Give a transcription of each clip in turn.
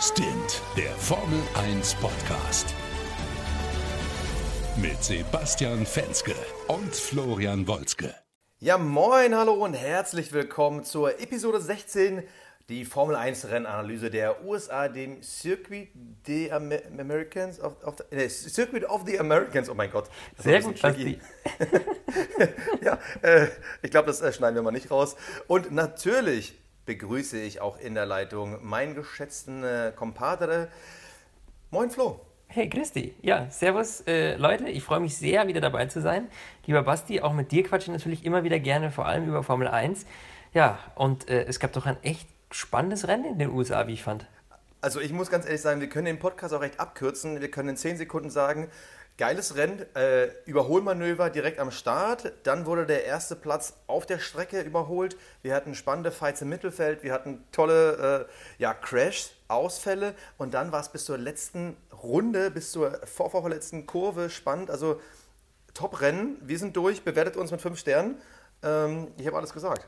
Stint, der Formel 1 Podcast. Mit Sebastian Fenske und Florian Wolzke. Ja, moin, hallo und herzlich willkommen zur Episode 16, die Formel 1 Rennanalyse der USA, dem Circuit des Amer Americans of, of the, äh, Circuit of the Americans. Oh mein Gott. Sehr gut, Basti. ja, äh, ich glaube, das äh, schneiden wir mal nicht raus. Und natürlich begrüße ich auch in der Leitung meinen geschätzten äh, Compadre. Moin Flo. Hey Christi, ja, servus äh, Leute, ich freue mich sehr, wieder dabei zu sein. Lieber Basti, auch mit dir quatsche ich natürlich immer wieder gerne, vor allem über Formel 1. Ja, und äh, es gab doch ein echt spannendes Rennen in den USA, wie ich fand. Also ich muss ganz ehrlich sagen, wir können den Podcast auch recht abkürzen. Wir können in 10 Sekunden sagen, Geiles Rennen, äh, Überholmanöver direkt am Start. Dann wurde der erste Platz auf der Strecke überholt. Wir hatten spannende Fights im Mittelfeld. Wir hatten tolle äh, ja, Crashs, Ausfälle. Und dann war es bis zur letzten Runde, bis zur vorvorletzten Kurve spannend. Also Top-Rennen. Wir sind durch. Bewertet uns mit fünf Sternen. Ähm, ich habe alles gesagt.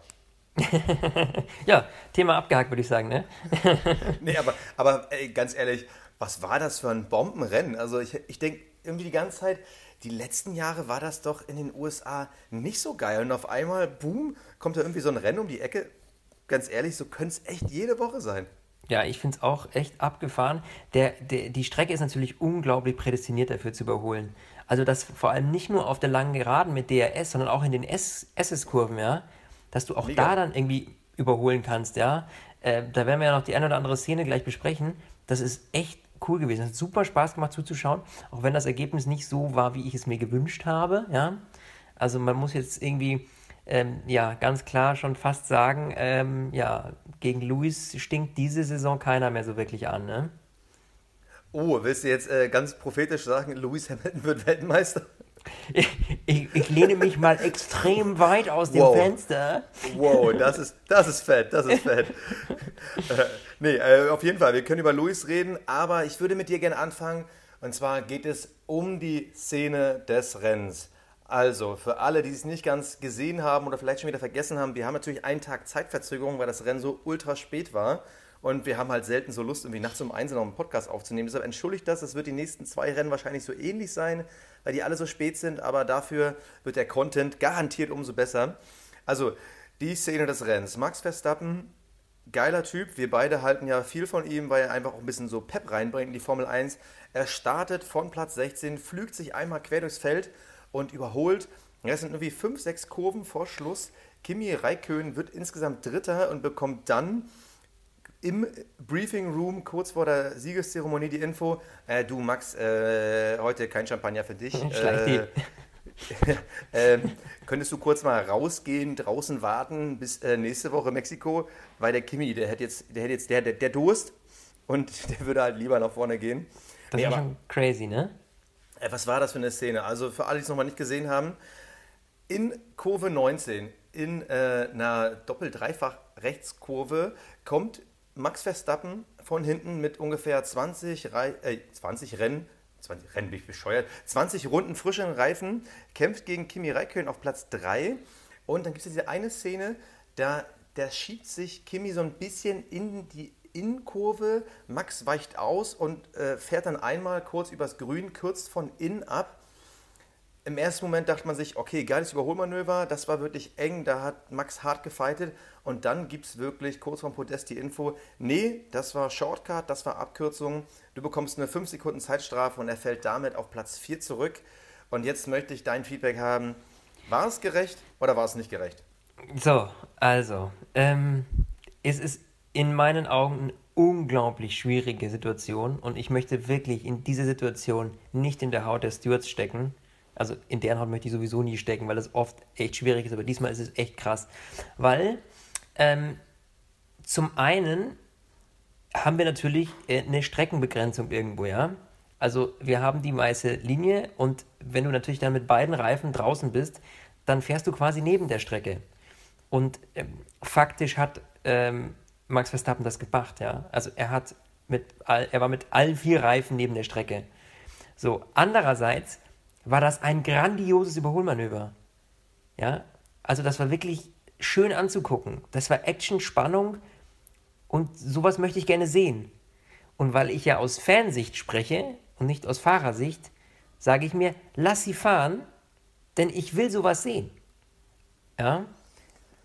ja, Thema abgehakt, würde ich sagen, ne? nee, aber, aber ey, ganz ehrlich, was war das für ein Bombenrennen? Also ich, ich denke, irgendwie die ganze Zeit, die letzten Jahre war das doch in den USA nicht so geil. Und auf einmal, boom, kommt da irgendwie so ein Rennen um die Ecke. Ganz ehrlich, so könnte es echt jede Woche sein. Ja, ich finde es auch echt abgefahren. Der, der, die Strecke ist natürlich unglaublich prädestiniert dafür zu überholen. Also, dass vor allem nicht nur auf der langen Geraden mit DRS, sondern auch in den SS-Kurven, ja, dass du auch Mega. da dann irgendwie überholen kannst, ja. Äh, da werden wir ja noch die eine oder andere Szene gleich besprechen. Das ist echt cool gewesen. Es hat super Spaß gemacht zuzuschauen, auch wenn das Ergebnis nicht so war, wie ich es mir gewünscht habe. Ja? Also man muss jetzt irgendwie ähm, ja ganz klar schon fast sagen, ähm, ja, gegen Luis stinkt diese Saison keiner mehr so wirklich an. Ne? Oh, willst du jetzt äh, ganz prophetisch sagen, Lewis Hamilton wird Weltmeister? Ich, ich, ich, lehne mich mal extrem weit aus dem wow. Fenster. Wow, das ist, das ist fett, das ist fett. äh, nee, äh, auf jeden Fall, wir können über Luis reden, aber ich würde mit dir gerne anfangen. Und zwar geht es um die Szene des Rennens. Also, für alle, die es nicht ganz gesehen haben oder vielleicht schon wieder vergessen haben, wir haben natürlich einen Tag Zeitverzögerung, weil das Rennen so ultra spät war. Und wir haben halt selten so Lust, irgendwie nachts um eins noch einen Podcast aufzunehmen. Deshalb entschuldigt das. Es wird die nächsten zwei Rennen wahrscheinlich so ähnlich sein, weil die alle so spät sind. Aber dafür wird der Content garantiert umso besser. Also, die Szene des Rennens. Max Verstappen, geiler Typ. Wir beide halten ja viel von ihm, weil er einfach auch ein bisschen so Pep reinbringt in die Formel 1. Er startet von Platz 16, flügt sich einmal quer durchs Feld und überholt. Es sind irgendwie fünf, sechs Kurven vor Schluss. Kimi Räikkönen wird insgesamt Dritter und bekommt dann im Briefing Room kurz vor der Siegeszeremonie die Info, äh, du Max, äh, heute kein Champagner für dich. Äh, äh, könntest du kurz mal rausgehen, draußen warten bis äh, nächste Woche Mexiko, weil der Kimi, der hat jetzt, der hat jetzt der, der, der Durst und der würde halt lieber nach vorne gehen. Das nee, ist schon crazy, ne? Äh, was war das für eine Szene? Also für alle, die es nochmal nicht gesehen haben, in Kurve 19, in äh, einer Doppel-Dreifach-Rechtskurve, kommt Max Verstappen von hinten mit ungefähr 20, Re äh, 20 Rennen, 20 Rennen bin ich bescheuert, 20 Runden frischen Reifen, kämpft gegen Kimi Räikkönen auf Platz 3 und dann gibt es diese eine Szene, da, da schiebt sich Kimi so ein bisschen in die Innenkurve, Max weicht aus und äh, fährt dann einmal kurz übers Grün, kürzt von innen ab im ersten Moment dachte man sich, okay, geiles Überholmanöver, das war wirklich eng, da hat Max hart gefightet und dann gibt es wirklich kurz vorm Podest die Info, nee, das war Shortcut, das war Abkürzung, du bekommst eine 5 Sekunden Zeitstrafe und er fällt damit auf Platz 4 zurück. Und jetzt möchte ich dein Feedback haben, war es gerecht oder war es nicht gerecht? So, also, ähm, es ist in meinen Augen eine unglaublich schwierige Situation und ich möchte wirklich in dieser Situation nicht in der Haut der Stewards stecken also in deren Haut möchte ich sowieso nie stecken, weil das oft echt schwierig ist, aber diesmal ist es echt krass. Weil ähm, zum einen haben wir natürlich äh, eine Streckenbegrenzung irgendwo, ja. Also wir haben die weiße Linie und wenn du natürlich dann mit beiden Reifen draußen bist, dann fährst du quasi neben der Strecke. Und ähm, faktisch hat ähm, Max Verstappen das gemacht, ja. Also er hat mit all, er war mit allen vier Reifen neben der Strecke. So, andererseits war das ein grandioses Überholmanöver. Ja, also das war wirklich schön anzugucken. Das war Action, Spannung und sowas möchte ich gerne sehen. Und weil ich ja aus Fansicht spreche und nicht aus Fahrersicht, sage ich mir, lass sie fahren, denn ich will sowas sehen. Ja?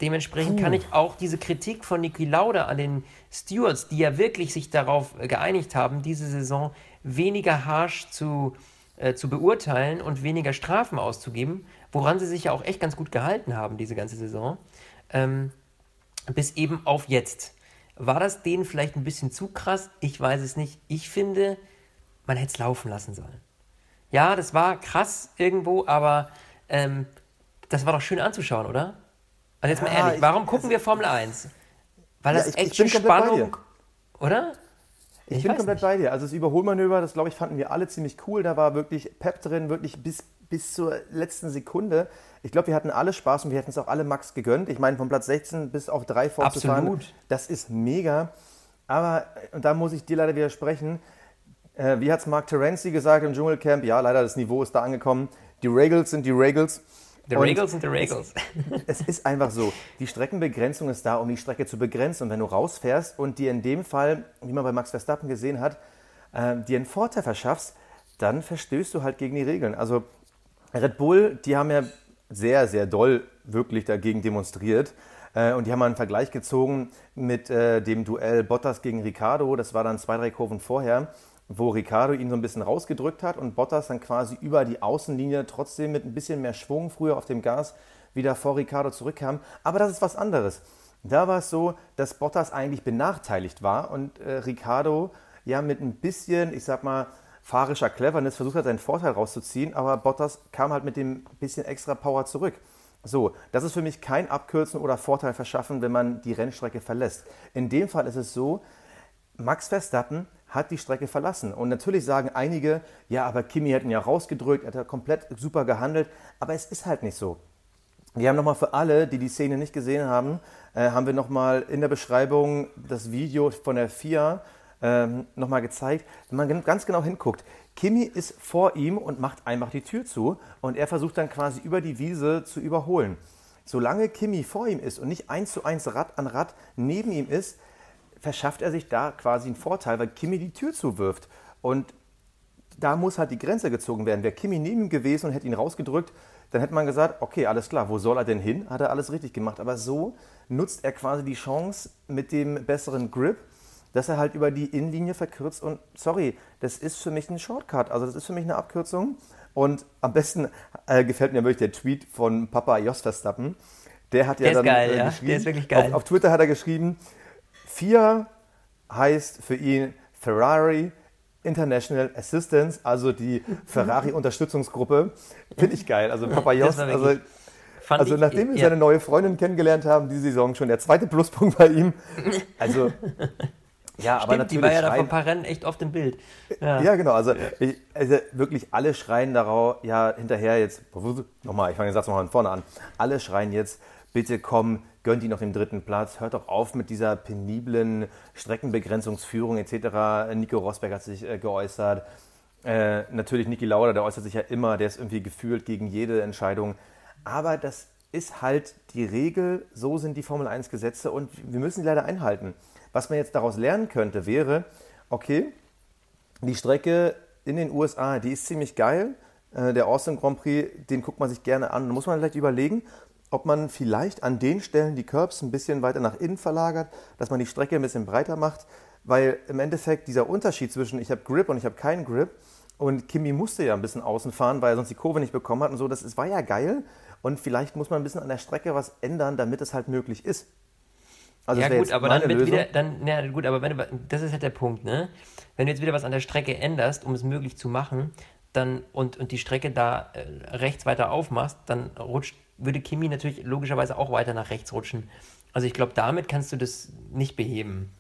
Dementsprechend Puh. kann ich auch diese Kritik von Niki Lauda an den Stewards, die ja wirklich sich darauf geeinigt haben, diese Saison weniger harsh zu, äh, zu beurteilen und weniger Strafen auszugeben, woran sie sich ja auch echt ganz gut gehalten haben, diese ganze Saison, ähm, bis eben auf jetzt. War das denen vielleicht ein bisschen zu krass? Ich weiß es nicht. Ich finde, man hätte es laufen lassen sollen. Ja, das war krass irgendwo, aber ähm, das war doch schön anzuschauen, oder? Also jetzt mal ehrlich, warum ich, gucken wir Formel 1? Weil das ja, ich, echt ich Spannung, oder? Ich, ich bin komplett nicht. bei dir. Also das Überholmanöver, das glaube ich, fanden wir alle ziemlich cool. Da war wirklich Pep drin, wirklich bis, bis zur letzten Sekunde. Ich glaube, wir hatten alle Spaß und wir hätten es auch alle Max gegönnt. Ich meine, von Platz 16 bis auf 3 fortzufahren, das ist mega. Aber, und da muss ich dir leider widersprechen, äh, wie hat es Mark Terenzi gesagt im Dschungelcamp? Ja, leider, das Niveau ist da angekommen. Die Regals sind die Regals. The Regals sind the Regals. Es, es, ist einfach so. Die Streckenbegrenzung ist da, um die Strecke zu begrenzen. Und wenn du rausfährst und dir in dem Fall, wie man bei Max Verstappen gesehen hat, äh, dir einen Vorteil verschaffst, dann verstößt du halt gegen die Regeln. Also Red Bull, die haben ja sehr, sehr doll wirklich dagegen demonstriert. Äh, und die haben mal einen Vergleich gezogen mit äh, dem Duell Bottas gegen Ricardo. Das war dann zwei, drei Kurven vorher wo Ricardo ihn so ein bisschen rausgedrückt hat und Bottas dann quasi über die Außenlinie trotzdem mit ein bisschen mehr Schwung früher auf dem Gas wieder vor Ricardo zurückkam. Aber das ist was anderes. Da war es so, dass Bottas eigentlich benachteiligt war und äh, Ricardo ja mit ein bisschen, ich sag mal, fahrischer Cleverness versucht hat, seinen Vorteil rauszuziehen, aber Bottas kam halt mit dem bisschen extra Power zurück. So, das ist für mich kein Abkürzen oder Vorteil verschaffen, wenn man die Rennstrecke verlässt. In dem Fall ist es so, Max Verstappen hat die Strecke verlassen. Und natürlich sagen einige, ja, aber Kimi hätten ja rausgedrückt, er hat ja komplett super gehandelt. Aber es ist halt nicht so. Wir haben nochmal für alle, die die Szene nicht gesehen haben, äh, haben wir nochmal in der Beschreibung das Video von der FIA ähm, nochmal gezeigt. Wenn man ganz genau hinguckt, Kimi ist vor ihm und macht einfach die Tür zu und er versucht dann quasi über die Wiese zu überholen. Solange Kimi vor ihm ist und nicht eins zu eins Rad an Rad neben ihm ist, verschafft er sich da quasi einen Vorteil, weil Kimi die Tür zuwirft. Und da muss halt die Grenze gezogen werden. Wäre Kimi neben ihm gewesen und hätte ihn rausgedrückt, dann hätte man gesagt, okay, alles klar, wo soll er denn hin? Hat er alles richtig gemacht. Aber so nutzt er quasi die Chance mit dem besseren Grip, dass er halt über die Innenlinie verkürzt. Und sorry, das ist für mich ein Shortcut. Also das ist für mich eine Abkürzung. Und am besten äh, gefällt mir wirklich der Tweet von Papa Jos Verstappen. Der hat ja der dann geil, äh, geschrieben, ja? Der ist wirklich geil. Auf, auf Twitter hat er geschrieben, FIA heißt für ihn Ferrari International Assistance, also die Ferrari-Unterstützungsgruppe. Finde ich geil. Also Papa Jos, also, also nachdem wir ja. seine neue Freundin kennengelernt haben, diese Saison schon der zweite Pluspunkt bei ihm. Also ja, Stimmt, aber natürlich. Die war ja da vor ein paar Rennen echt oft im Bild. Ja, ja genau. Also, ich, also, wirklich alle schreien darauf, ja, hinterher jetzt, nochmal, ich fange den Satz nochmal von vorne an. Alle schreien jetzt, bitte komm, gönnt ihn noch den dritten Platz, hört doch auf mit dieser peniblen Streckenbegrenzungsführung etc. Nico Rosberg hat sich äh, geäußert. Äh, natürlich Niki Lauda, der äußert sich ja immer, der ist irgendwie gefühlt gegen jede Entscheidung. Aber das ist halt die Regel, so sind die Formel 1 Gesetze und wir müssen sie leider einhalten. Was man jetzt daraus lernen könnte, wäre, okay, die Strecke in den USA, die ist ziemlich geil. Äh, der Austin Grand Prix, den guckt man sich gerne an. Da muss man vielleicht überlegen, ob man vielleicht an den Stellen die Curbs ein bisschen weiter nach innen verlagert, dass man die Strecke ein bisschen breiter macht, weil im Endeffekt dieser Unterschied zwischen ich habe Grip und ich habe keinen Grip und Kimi musste ja ein bisschen außen fahren, weil er sonst die Kurve nicht bekommen hat und so, das ist, war ja geil und vielleicht muss man ein bisschen an der Strecke was ändern, damit es halt möglich ist. Also ja gut, aber dann wieder, dann, ja gut, aber wenn, das ist halt der Punkt, ne? Wenn du jetzt wieder was an der Strecke änderst, um es möglich zu machen, dann und, und die Strecke da äh, rechts weiter aufmachst, dann rutscht würde Kimi natürlich logischerweise auch weiter nach rechts rutschen. Also ich glaube, damit kannst du das nicht beheben.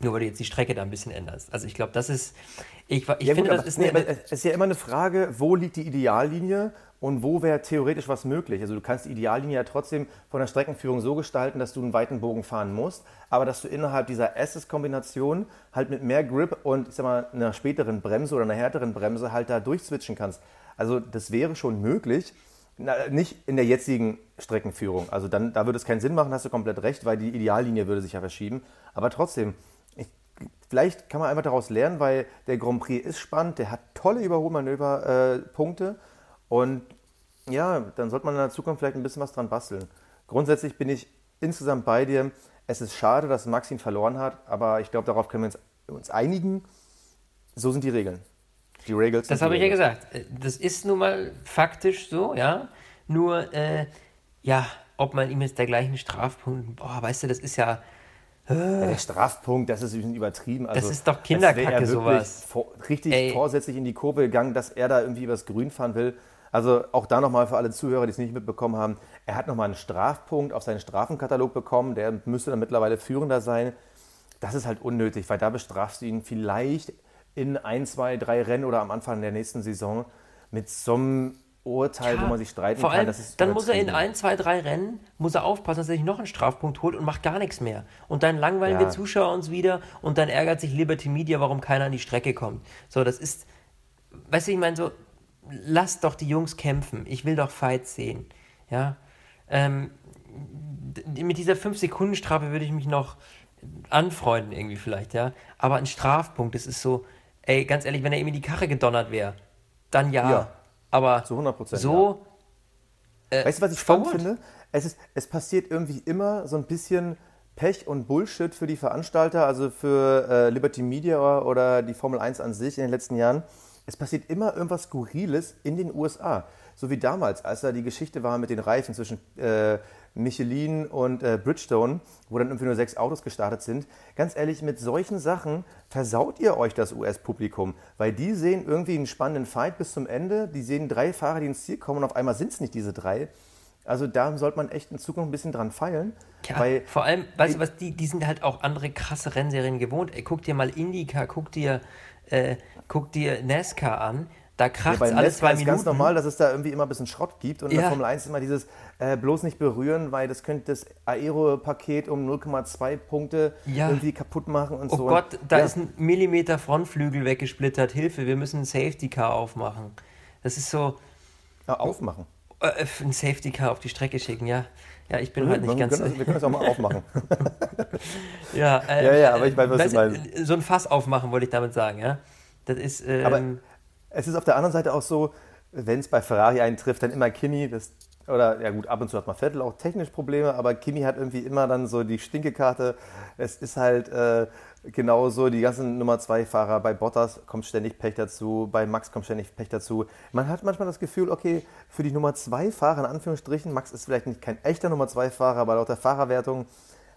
Nur weil du jetzt die Strecke da ein bisschen änderst. Also ich glaube, das ist. Ich, ich ja, finde, gut, das ist. Nee, es ist ja immer eine Frage, wo liegt die Ideallinie und wo wäre theoretisch was möglich. Also du kannst die Ideallinie ja trotzdem von der Streckenführung so gestalten, dass du einen weiten Bogen fahren musst, aber dass du innerhalb dieser Asses-Kombination halt mit mehr Grip und ich sag mal einer späteren Bremse oder einer härteren Bremse halt da durchswitchen kannst. Also das wäre schon möglich. Na, nicht in der jetzigen Streckenführung. Also dann, da würde es keinen Sinn machen, hast du komplett recht, weil die Ideallinie würde sich ja verschieben. Aber trotzdem, ich, vielleicht kann man einfach daraus lernen, weil der Grand Prix ist spannend, der hat tolle Überholmanöver-Punkte äh, und ja, dann sollte man in der Zukunft vielleicht ein bisschen was dran basteln. Grundsätzlich bin ich insgesamt bei dir. Es ist schade, dass Max ihn verloren hat, aber ich glaube, darauf können wir uns, uns einigen. So sind die Regeln. Die Regels. Das habe ich ja gesagt. Das ist nun mal faktisch so, ja. Nur, äh, ja, ob man ihm jetzt der gleichen Strafpunkt, boah, weißt du, das ist ja. Äh, ja der Strafpunkt, das ist ein bisschen übertrieben. Also, das ist doch Kinderkacke, sowas. Vor, richtig Ey. vorsätzlich in die Kurve gegangen, dass er da irgendwie übers Grün fahren will. Also auch da nochmal für alle Zuhörer, die es nicht mitbekommen haben, er hat nochmal einen Strafpunkt auf seinen Strafenkatalog bekommen, der müsste dann mittlerweile führender sein. Das ist halt unnötig, weil da bestrafst du ihn vielleicht in ein, zwei, drei Rennen oder am Anfang der nächsten Saison mit so einem Urteil, ja, wo man sich streiten vor kann. Allem, dann muss er in ein, zwei, drei Rennen, muss er aufpassen, dass er sich noch einen Strafpunkt holt und macht gar nichts mehr. Und dann langweilen ja. wir Zuschauer uns wieder und dann ärgert sich Liberty Media, warum keiner an die Strecke kommt. So, das ist, weißt du, ich meine so, lasst doch die Jungs kämpfen. Ich will doch Fights sehen. Ja. Ähm, mit dieser 5-Sekunden-Strafe würde ich mich noch anfreunden, irgendwie vielleicht, ja. Aber ein Strafpunkt, das ist so, ey, ganz ehrlich, wenn er ihm in die Karre gedonnert wäre, dann ja. ja. Aber zu 100 Prozent. So. Ja. Äh, weißt du, was ich spannend finde? Es, ist, es passiert irgendwie immer so ein bisschen Pech und Bullshit für die Veranstalter, also für äh, Liberty Media oder die Formel 1 an sich in den letzten Jahren es passiert immer irgendwas Skurriles in den USA. So wie damals, als da die Geschichte war mit den Reifen zwischen äh, Michelin und äh, Bridgestone, wo dann irgendwie nur sechs Autos gestartet sind. Ganz ehrlich, mit solchen Sachen versaut ihr euch das US-Publikum, weil die sehen irgendwie einen spannenden Fight bis zum Ende. Die sehen drei Fahrer, die ins Ziel kommen und auf einmal sind es nicht diese drei. Also da sollte man echt in Zukunft ein bisschen dran feilen. Ja, weil, vor allem, weißt du was, die, die sind halt auch andere krasse Rennserien gewohnt. Ey, guck dir mal Indica, guck dir äh, guck dir NASCAR an. Da kracht es ja, alle zwei ist ganz normal, dass es da irgendwie immer ein bisschen Schrott gibt. Und ja. in der Formel 1 immer dieses äh, bloß nicht berühren, weil das könnte das Aero-Paket um 0,2 Punkte ja. irgendwie kaputt machen und oh so. Oh Gott, da ist ein Millimeter Frontflügel weggesplittert. Hilfe, wir müssen ein Safety Car aufmachen. Das ist so. aufmachen. Äh, ein Safety Car auf die Strecke schicken, ja. Ja, ich bin mhm, halt nicht ganz. Können, wir können das auch mal aufmachen. ja, äh, ja, ja, aber ich weiß, was weißt, du meinst. So ein Fass aufmachen, wollte ich damit sagen, ja. Das ist. Ähm, aber es ist auf der anderen Seite auch so, wenn es bei Ferrari eintrifft, dann immer Kimi, das, oder ja gut, ab und zu hat man Vettel auch technisch Probleme, aber Kimi hat irgendwie immer dann so die Stinkekarte. Es ist halt äh, genauso, die ganzen Nummer 2 Fahrer, bei Bottas kommt ständig Pech dazu, bei Max kommt ständig Pech dazu. Man hat manchmal das Gefühl, okay, für die Nummer 2 Fahrer, in Anführungsstrichen, Max ist vielleicht nicht kein echter Nummer 2 Fahrer, aber laut der Fahrerwertung,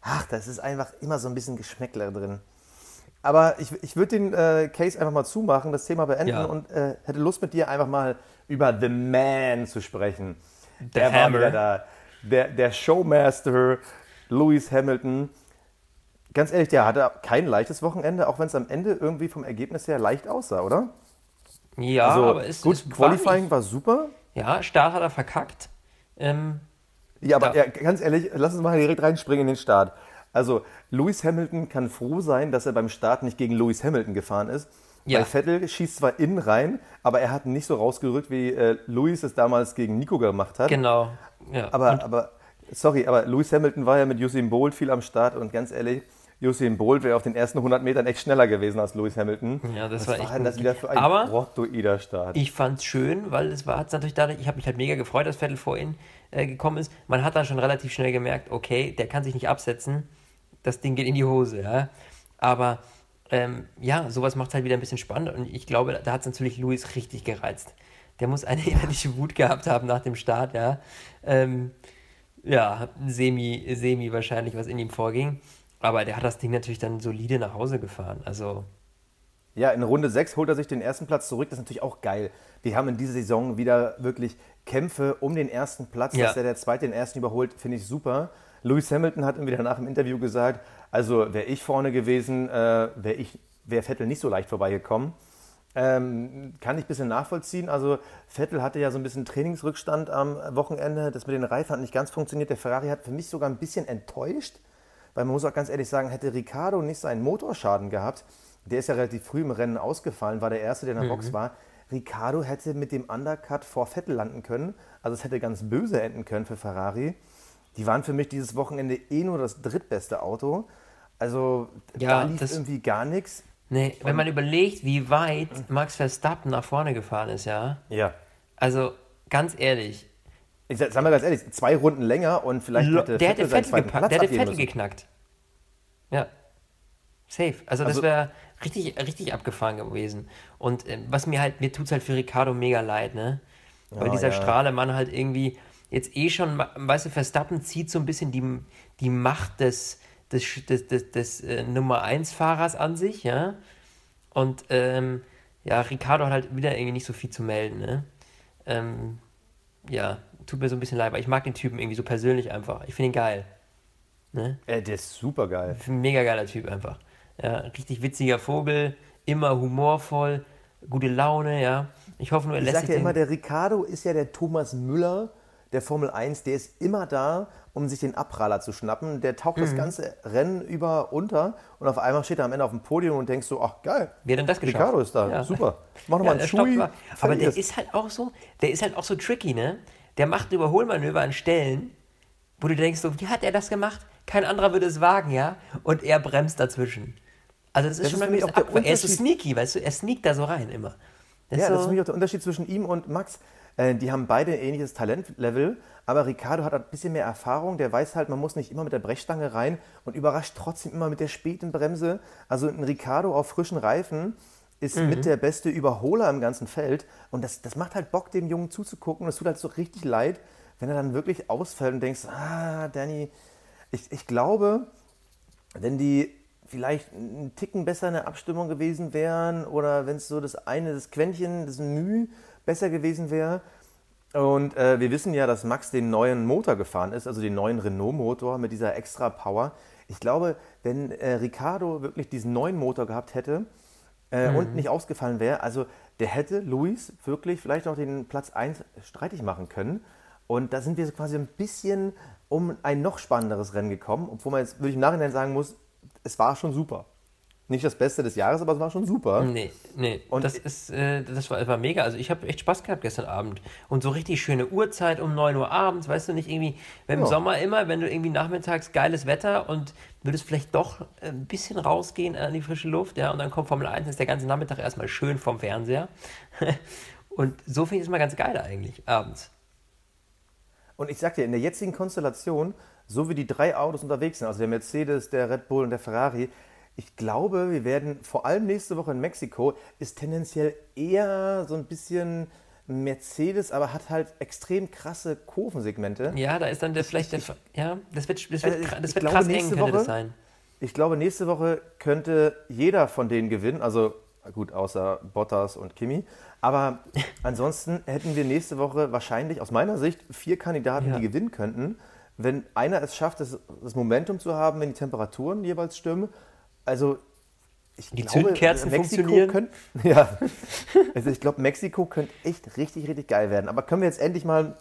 ach, das ist einfach immer so ein bisschen Geschmäckler drin. Aber ich, ich würde den äh, Case einfach mal zumachen, das Thema beenden ja. und äh, hätte Lust mit dir einfach mal über The Man zu sprechen. The der Hammer. war wieder da. Der, der Showmaster Lewis Hamilton. Ganz ehrlich, der hatte kein leichtes Wochenende, auch wenn es am Ende irgendwie vom Ergebnis her leicht aussah, oder? Ja, also, aber es gut. Es Qualifying war, war, super. Ja, Start hat er verkackt. Ähm, ja, aber ja, ganz ehrlich, lass uns mal direkt reinspringen in den Start. Also Lewis Hamilton kann froh sein, dass er beim Start nicht gegen Lewis Hamilton gefahren ist. Ja. Weil Vettel schießt zwar innen rein, aber er hat nicht so rausgerückt, wie äh, Lewis es damals gegen Nico gemacht hat. Genau. Ja. Aber, aber, sorry, aber Lewis Hamilton war ja mit Usain Bolt viel am Start und ganz ehrlich, Usain Bolt wäre auf den ersten 100 Metern echt schneller gewesen als Lewis Hamilton. Ja, das Was war, war echt das wieder für ein aber grottoider Start. Ich fand es schön, weil es war hat's natürlich dadurch, ich habe mich halt mega gefreut, dass Vettel vor ihn äh, gekommen ist. Man hat dann schon relativ schnell gemerkt, okay, der kann sich nicht absetzen das Ding geht in die Hose, ja. Aber ähm, ja, sowas macht halt wieder ein bisschen spannend und ich glaube, da hat es natürlich Luis richtig gereizt. Der muss eine innerliche Wut gehabt haben nach dem Start, ja. Ähm, ja, semi, semi wahrscheinlich, was in ihm vorging. Aber der hat das Ding natürlich dann solide nach Hause gefahren. Also. Ja, in Runde 6 holt er sich den ersten Platz zurück. Das ist natürlich auch geil. Wir haben in dieser Saison wieder wirklich Kämpfe um den ersten Platz. Ja. Dass er der zweite den ersten überholt, finde ich super. Lewis Hamilton hat irgendwie danach im Interview gesagt, also wäre ich vorne gewesen, äh, wäre ich wäre Vettel nicht so leicht vorbeigekommen. Ähm, kann ich ein bisschen nachvollziehen. Also Vettel hatte ja so ein bisschen Trainingsrückstand am Wochenende. Das mit den Reifen hat nicht ganz funktioniert. Der Ferrari hat für mich sogar ein bisschen enttäuscht, weil man muss auch ganz ehrlich sagen, hätte Ricardo nicht seinen Motorschaden gehabt, der ist ja relativ früh im Rennen ausgefallen, war der Erste, der in der mhm. Box war. Ricardo hätte mit dem Undercut vor Vettel landen können. Also es hätte ganz böse enden können für Ferrari. Die waren für mich dieses Wochenende eh nur das drittbeste Auto. Also Ja, da lief das- irgendwie gar nichts. Nee, wenn man überlegt, wie weit Max Verstappen nach vorne gefahren ist, ja. Ja. Also, ganz ehrlich, Ich sag, sag mal ganz ehrlich, zwei Runden länger und vielleicht Lo- hätte der hätte Vettel gepackt, der hätte Vettel geknackt. Ja. Safe. Also, das Also- wäre richtig, richtig abgefahren gewesen. Und ähm, was mir halt, mir tut es halt für Ricardo mega leid, ne? Weil Ja, dieser ja. Strahlemann halt irgendwie jetzt eh schon, weißt du, Verstappen zieht so ein bisschen die, die Macht des, des, des, des, des äh, Nummer 1 Fahrers an sich, ja. Und ähm, ja, Ricardo hat halt wieder irgendwie nicht so viel zu melden, ne? Ähm, ja, tut mir so ein bisschen leid, weil ich mag den Typen irgendwie so persönlich einfach. Ich finde ihn geil. Ne? Äh, der ist super geil. Ein mega geiler Typ einfach. Ja, richtig witziger Vogel, immer humorvoll, gute Laune, ja. Ich hoffe nur, er Ich lässt sag sich ja immer, der Ricardo ist ja der Thomas Müller der Formel 1. Der ist immer da, um sich den Abpraller zu schnappen. Der taucht Mhm. das ganze Rennen über unter und auf einmal steht er am Ende auf dem Podium und denkst so, ach geil, hat denn das geschafft? Ricardo ist da, Ja. super. Mach Ja, nochmal der einen Schui. Aber der ist. halt auch so, der ist halt auch so tricky, ne? Der macht Überholmanöver an Stellen, wo du denkst, so, wie hat er das gemacht? Kein anderer würde es wagen, ja? Und er bremst dazwischen. Also das ist Das schon ist ein bisschen auch Er ist so sneaky, weißt du? Er sneakt da so rein immer. Das Ja, ist das ist so, nämlich auch der Unterschied zwischen ihm und Max. Äh, die haben beide ein ähnliches Talentlevel, aber Ricardo hat ein bisschen mehr Erfahrung. Der weiß halt, man muss nicht immer mit der Brechstange rein und überrascht trotzdem immer mit der späten Bremse. Also ein Ricardo auf frischen Reifen ist Mhm. mit der beste Überholer im ganzen Feld. Und das, das macht halt Bock, dem Jungen zuzugucken. Und es tut halt so richtig leid, wenn er dann wirklich ausfällt und denkst, ah, Danny, ich, ich glaube, wenn die vielleicht einen Ticken besser in der Abstimmung gewesen wären oder wenn es so das eine, das Quäntchen, das Mühe besser gewesen wäre. Und äh, wir wissen ja, dass Max den neuen Motor gefahren ist, also den neuen Renault-Motor mit dieser extra Power. Ich glaube, wenn äh, Ricardo wirklich diesen neuen Motor gehabt hätte äh, und nicht ausgefallen wäre, also der hätte Luis wirklich vielleicht noch den Platz 1 streitig machen können. Und da sind wir quasi ein bisschen um ein noch spannenderes Rennen gekommen, obwohl man jetzt, würde ich im Nachhinein sagen muss, es war schon super. Nicht das Beste des Jahres, aber es war schon super. Nee, nee. Und- das ist, äh, das war, das war mega. Also ich habe echt Spaß gehabt gestern Abend. Und so richtig schöne Uhrzeit um 9 Uhr abends, weißt du, nicht irgendwie, wenn im Ja. Sommer immer, wenn du irgendwie nachmittags geiles Wetter und würdest vielleicht doch ein bisschen rausgehen an die frische Luft, ja, und dann kommt Formel 1, ist der ganze Nachmittag erstmal schön vom Fernseher. und so finde ich es mal ganz geil eigentlich, abends. Und ich sag dir, in der jetzigen Konstellation, so wie die drei Autos unterwegs sind, also der Mercedes, der Red Bull und der Ferrari, ich glaube, wir werden vor allem nächste Woche in Mexiko, ist tendenziell eher so ein bisschen Mercedes, aber hat halt extrem krasse Kurvensegmente. Ja, da ist dann der, vielleicht der, ja, das wird, das wird, Also ich- das wird krass eng, könnte das Woche- sein. Ich glaube, nächste Woche könnte jeder von denen gewinnen. Also gut, außer Bottas und Kimi. Aber ansonsten hätten wir nächste Woche wahrscheinlich aus meiner Sicht vier Kandidaten, Ja. die gewinnen könnten. Wenn einer es schafft, das, das Momentum zu haben, wenn die Temperaturen jeweils stimmen. Also ich Die glaube, Zündkerzen Mexiko funktionieren. Könnte, ja, also ich glaube, Mexiko könnte echt richtig, richtig geil werden. Aber können wir jetzt endlich mal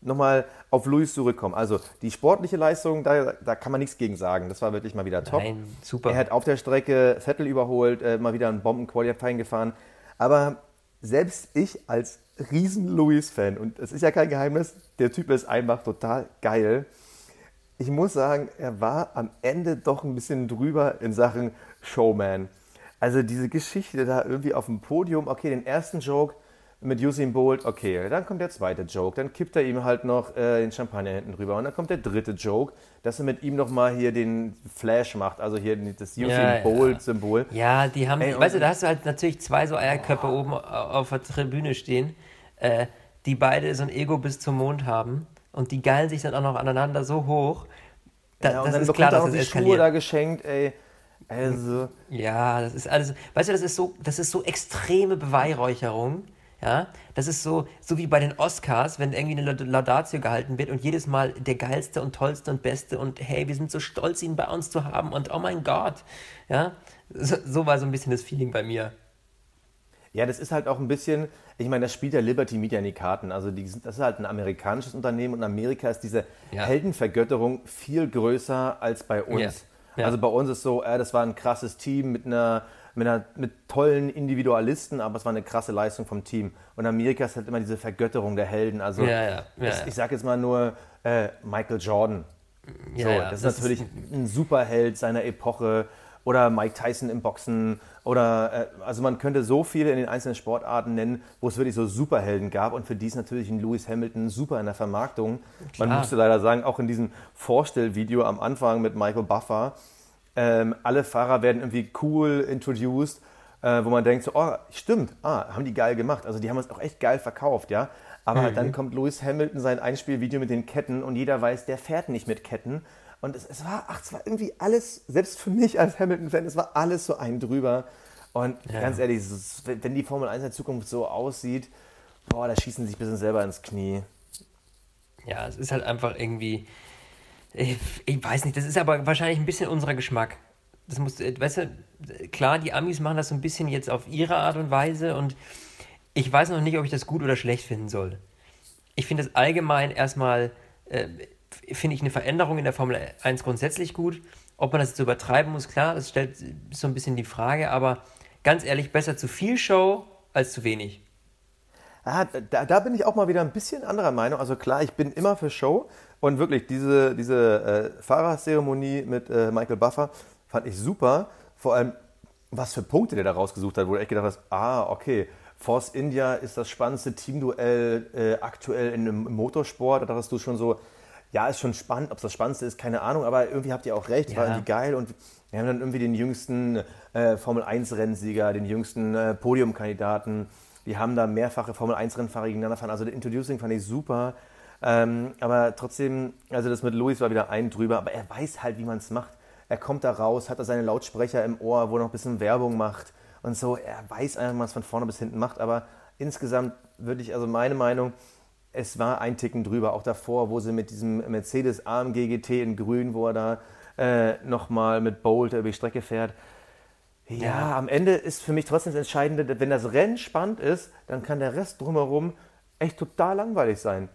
nochmal auf Luis zurückkommen? Also die sportliche Leistung, da, da kann man nichts gegen sagen. Das war wirklich mal wieder top. Nein, super. Er hat auf der Strecke Vettel überholt, äh, mal wieder ein Bomben-Qualifying gefahren. Aber selbst ich als riesen Luis-Fan, und es ist ja kein Geheimnis, der Typ ist einfach total geil. Ich muss sagen, er war am Ende doch ein bisschen drüber in Sachen Showman. Also diese Geschichte da irgendwie auf dem Podium, okay, den ersten Joke mit Usain Bolt, okay, dann kommt der zweite Joke, dann kippt er ihm halt noch äh, den Champagner hinten drüber und dann kommt der dritte Joke, dass er mit ihm nochmal hier den Flash macht, also hier das Usain Ja, ja. Bolt-Symbol. Ja, die haben, Ey, weißt du, da hast du halt natürlich zwei so Eierköpfe oben auf der Tribüne stehen, äh, die beide so ein Ego bis zum Mond haben und die geilen sich dann auch noch aneinander so hoch. Da, Ja, und das dann ist klar, dass auch es die Schuhe da geschenkt, ey. Also, Ja, das ist alles, weißt du, das ist so, das ist so extreme Beweihräucherung. Ja, das ist so, so wie bei den Oscars, wenn irgendwie eine Laudatio gehalten wird und jedes Mal der geilste und tollste und beste und hey, wir sind so stolz, ihn bei uns zu haben und oh mein Gott. Ja, so, so war so ein bisschen das Feeling bei mir. Ja, das ist halt auch ein bisschen, ich meine, das spielt ja Liberty Media in die Karten. Also die sind, das ist halt ein amerikanisches Unternehmen und in Amerika ist diese Ja. Heldenvergötterung viel größer als bei uns. Ja. Ja. Also bei uns ist so, äh, das war ein krasses Team mit einer, mit einer mit tollen Individualisten, aber es war eine krasse Leistung vom Team. Und in Amerika ist halt immer diese Vergötterung der Helden. Also Ja, ja, ich, sage jetzt mal nur äh, Michael Jordan. So, das, das, ist natürlich ist ein Superheld seiner Epoche oder Mike Tyson im Boxen oder äh, also man könnte so viele in den einzelnen Sportarten nennen, wo es wirklich so Superhelden gab und für die ist natürlich ein Lewis Hamilton super in der Vermarktung. Klar. Man musste leider sagen, auch in diesem Vorstellvideo am Anfang mit Michael Buffer, ähm, alle Fahrer werden irgendwie cool introduced, äh, wo man denkt so, oh, stimmt, ah, haben die geil gemacht. Also die haben es auch echt geil verkauft, ja. Aber mhm. dann kommt Lewis Hamilton sein Einspielvideo mit den Ketten und jeder weiß, der fährt nicht mit Ketten. Und es, es war, ach, es war irgendwie alles, selbst für mich als Hamilton-Fan, es war alles so ein drüber. Und ja. ganz ehrlich, wenn die Formel 1 in der Zukunft so aussieht, boah, da schießen sie sich ein bisschen selber ins Knie. Ja, es ist halt einfach irgendwie, ich, ich weiß nicht, das ist aber wahrscheinlich ein bisschen unser Geschmack. Das muss, weißt du, klar, die Amis machen das so ein bisschen jetzt auf ihre Art und Weise und ich weiß noch nicht, ob ich das gut oder schlecht finden soll. Ich finde es allgemein erstmal, äh, finde ich eine Veränderung in der Formel 1 grundsätzlich gut. Ob man das jetzt übertreiben muss, klar, das stellt so ein bisschen die Frage, aber ganz ehrlich, besser zu viel Show als zu wenig. Ah, da, da, bin ich auch mal wieder ein bisschen anderer Meinung. Also klar, ich bin immer für Show und wirklich diese, diese äh, Fahrerzeremonie mit äh, Michael Buffer fand ich super. Vor allem, was für Punkte der da rausgesucht hat, wo du echt gedacht hast, ah, okay, Force India ist das spannendste Teamduell äh, aktuell in, im Motorsport. Da dachtest du schon so, ja, ist schon spannend, ob es das Spannendste ist, keine Ahnung, aber irgendwie habt ihr auch recht, ja. war irgendwie geil und wir haben dann irgendwie den jüngsten äh, Formel-1-Rennsieger, den jüngsten äh, Podiumkandidaten. Wir haben da mehrfache Formel-1-Rennfahrer gegeneinander fahren. Also das Introducing fand ich super. Ähm, aber trotzdem, also das mit Luis war wieder ein drüber, aber er weiß halt, wie man es macht. Er kommt da raus, hat da seine Lautsprecher im Ohr, wo er noch ein bisschen Werbung macht und so. Er weiß einfach, wie man es von vorne bis hinten macht, aber insgesamt würde ich, also meine Meinung, es war ein Ticken drüber, auch davor, wo sie mit diesem Mercedes AMG GT in grün, wo er da äh, nochmal mit Bolt über die Strecke fährt. Ja, ja, am Ende ist für mich trotzdem das Entscheidende, wenn das Rennen spannend ist, dann kann der Rest drumherum echt total langweilig sein.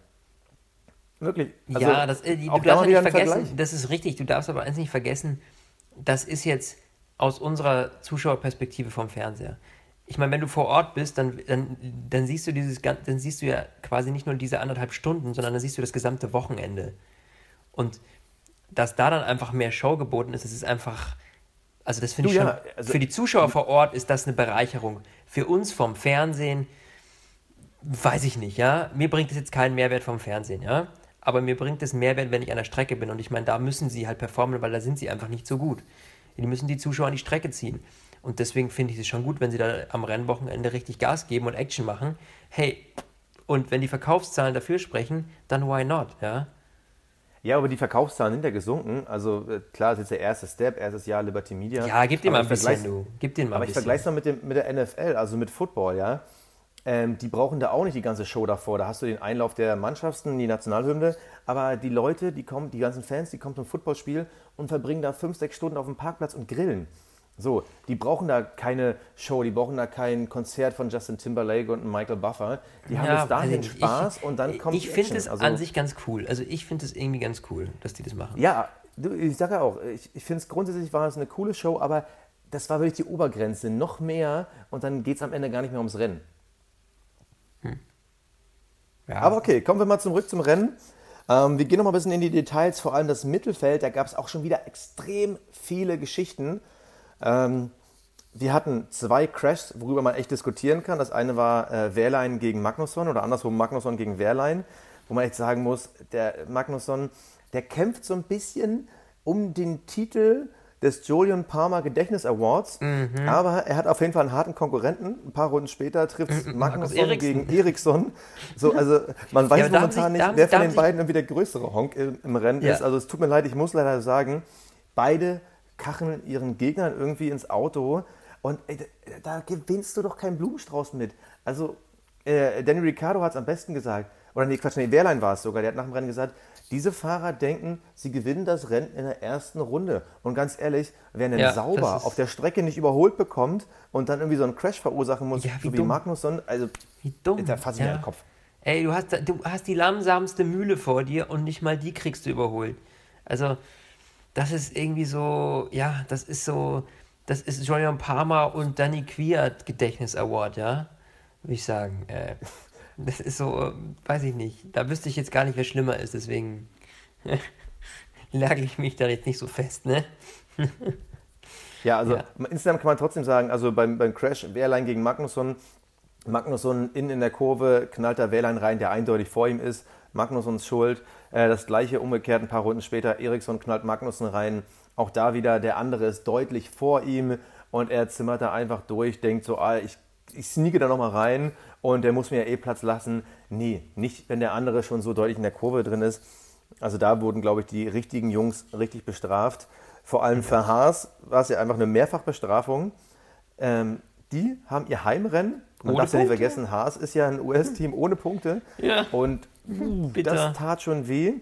Wirklich. Also ja, das, äh, du darfst nicht vergessen, das ist richtig, du darfst aber eins nicht vergessen, das ist jetzt aus unserer Zuschauerperspektive vom Fernseher ich meine, wenn du vor Ort bist, dann, dann, dann siehst du dieses, dann siehst du ja quasi nicht nur diese anderthalb Stunden, sondern dann siehst du das gesamte Wochenende. Und dass da dann einfach mehr Show geboten ist, das ist einfach, also das finde ich schon, ja, also, für die Zuschauer vor Ort ist das eine Bereicherung. Für uns vom Fernsehen, weiß ich nicht, ja. Mir bringt es jetzt keinen Mehrwert vom Fernsehen, ja. Aber mir bringt es Mehrwert, wenn ich an der Strecke bin. Und ich meine, da müssen sie halt performen, weil da sind sie einfach nicht so gut. Die müssen die Zuschauer an die Strecke ziehen. Und deswegen finde ich es schon gut, wenn sie da am Rennwochenende richtig Gas geben und Action machen. Hey, und wenn die Verkaufszahlen dafür sprechen, dann why not, ja? Ja, aber die Verkaufszahlen sind ja gesunken. Also äh, klar, das ist jetzt der erste Step, erstes Jahr Liberty Media. Ja, gib dir mal ein bisschen, du. Gib dir mal aber ich vergleiche es noch mit, dem, mit der NFL, also mit Football, ja. Ähm, die brauchen da auch nicht die ganze Show davor. Da hast du den Einlauf der Mannschaften, die Nationalhymne. Aber die Leute, die kommen, die ganzen Fans, die kommen zum Footballspiel und verbringen da fünf, sechs Stunden auf dem Parkplatz und grillen. So, die brauchen da keine Show, die brauchen da kein Konzert von Justin Timberlake und Michael Buffer. Die haben ja, jetzt dahin Spaß ich, und dann kommt Ich finde es also, an sich ganz cool. Also ich finde es irgendwie ganz cool, dass die das machen. Ja, ich sage ja auch, ich, ich finde es grundsätzlich war es eine coole Show, aber das war wirklich die Obergrenze. Noch mehr und dann geht es am Ende gar nicht mehr ums Rennen. Hm. Ja. Aber okay, kommen wir mal zurück zum Rennen. Ähm, wir gehen noch mal ein bisschen in die Details, vor allem das Mittelfeld. Da gab es auch schon wieder extrem viele Geschichten. Ähm, wir hatten zwei Crashs, worüber man echt diskutieren kann. Das eine war äh, Wehrlein gegen Magnusson oder andersrum Magnusson gegen Wehrlein, wo man echt sagen muss, der Magnusson, der kämpft so ein bisschen um den Titel des Julian Palmer Gedächtnis Awards, mhm. aber er hat auf jeden Fall einen harten Konkurrenten. Ein paar Runden später trifft mhm, Magnusson gegen Eriksson. So, also man weiß ja, momentan nicht, wer von den beiden irgendwie der größere Honk im, im Rennen ja. ist. Also es tut mir leid, ich muss leider sagen, beide kacheln ihren Gegnern irgendwie ins Auto und ey, da gewinnst du doch keinen Blumenstrauß mit. Also, äh, Danny Ricciardo hat es am besten gesagt. Oder nee, Quatsch, nee, Wehrlein war es sogar. Der hat nach dem Rennen gesagt, diese Fahrer denken, sie gewinnen das Rennen in der ersten Runde. Und ganz ehrlich, wer einen ja, sauber auf der Strecke nicht überholt bekommt und dann irgendwie so einen Crash verursachen muss, ja, wie so wie Magnusson, also wie dumm. da fasse ich ja. mir den Kopf. Ey, du hast, du hast die langsamste Mühle vor dir und nicht mal die kriegst du überholt. Also, das ist irgendwie so, ja, das ist so, das ist Julian Palmer und Danny Quiert Gedächtnis Award, ja, würde ich sagen. Äh, das ist so, weiß ich nicht. Da wüsste ich jetzt gar nicht, wer schlimmer ist, deswegen lage ich mich da jetzt nicht so fest, ne? Ja, also Ja. insgesamt kann man trotzdem sagen, also beim, beim Crash Wehrlein gegen Magnusson, Magnusson innen in der Kurve knallt da Wehrlein rein, der eindeutig vor ihm ist. Magnussons Schuld. Äh, das gleiche umgekehrt ein paar Runden später. Eriksson knallt Magnussen rein. Auch da wieder, der andere ist deutlich vor ihm und er zimmert da einfach durch, denkt so, ah, ich, ich sneake da nochmal rein und der muss mir ja eh Platz lassen. Nee, nicht, wenn der andere schon so deutlich in der Kurve drin ist. Also da wurden, glaube ich, die richtigen Jungs richtig bestraft. Vor allem für Haas war es ja einfach eine Mehrfachbestrafung. Ähm, die haben ihr Heimrennen. Man Ohne darf ja nicht Punkte? vergessen, Haas ist ja ein US-Team ohne Punkte. Ja. Und Bitter. das tat schon weh.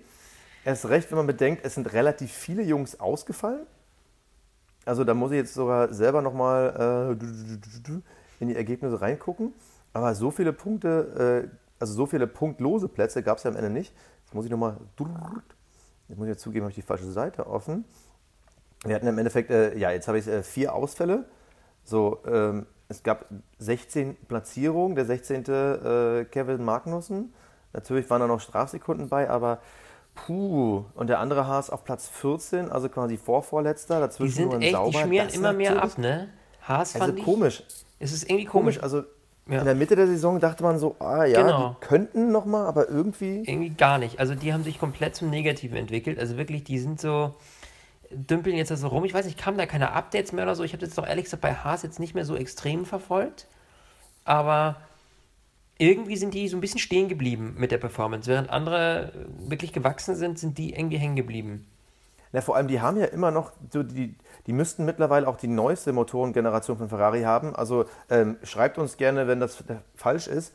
Erst recht, wenn man bedenkt, es sind relativ viele Jungs ausgefallen. Also da muss ich jetzt sogar selber nochmal äh, in die Ergebnisse reingucken. Aber so viele Punkte, äh, also so viele punktlose Plätze gab es ja am Ende nicht. Jetzt muss ich nochmal, jetzt muss ich jetzt zugeben, habe ich die falsche Seite offen. Wir hatten im Endeffekt, äh, ja, jetzt habe ich äh, vier Ausfälle. So, ähm, es gab 16 Platzierungen. Der 16. Äh, Kevin Magnussen. Natürlich waren da noch Strafsekunden bei, aber puh. Und der andere Haas auf Platz 14, also quasi vorvorletzter. Die Dazwischen sind nur ein echt, die Sauber. schmieren Das immer mehr ab, ne? Haas Also fand ich, komisch. es ist irgendwie Komisch, komisch. also Ja. in der Mitte der Saison dachte man so, ah ja, Genau. die könnten nochmal, aber irgendwie. Irgendwie gar nicht. Also die haben sich komplett zum Negativen entwickelt. Also wirklich, die sind so, dümpeln jetzt da so rum. Ich weiß nicht, kamen da keine Updates mehr oder so. Ich habe jetzt doch ehrlich gesagt bei Haas jetzt nicht mehr so extrem verfolgt. Aber irgendwie sind die so ein bisschen stehen geblieben mit der Performance. Während andere wirklich gewachsen sind, sind die irgendwie hängen geblieben. Na, vor allem, die haben ja immer noch, so die, die müssten mittlerweile auch die neueste Motorengeneration von Ferrari haben. Also ähm, schreibt uns gerne, wenn das äh, falsch ist.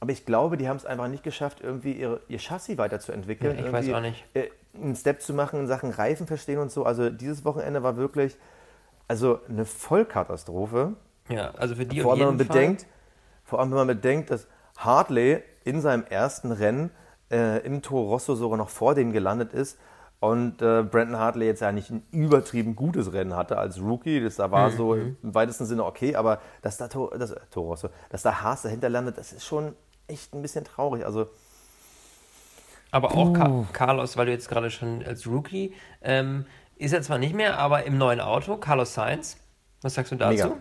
Aber ich glaube, die haben es einfach nicht geschafft, irgendwie ihre, ihr Chassis weiterzuentwickeln. Ja, ich weiß auch nicht. Äh, einen Step zu machen in Sachen Reifen verstehen und so. Also dieses Wochenende war wirklich also eine Vollkatastrophe. Ja, also für die Vor allem, wenn man bedenkt, vor allem, wenn man bedenkt, dass Hartley in seinem ersten Rennen äh, im Toro Rosso sogar noch vor denen gelandet ist und äh, Brandon Hartley jetzt ja nicht ein übertrieben gutes Rennen hatte als Rookie. Das da war so Mhm. im weitesten Sinne okay, aber dass da Tor, das, äh, Toro Rosso, dass da Haas dahinter landet, das ist schon echt ein bisschen traurig. Also Aber auch Ka Carlos, weil du jetzt gerade schon als Rookie, ähm, ist er zwar nicht mehr, aber im neuen Auto, Carlos Sainz, was sagst du dazu? Mega.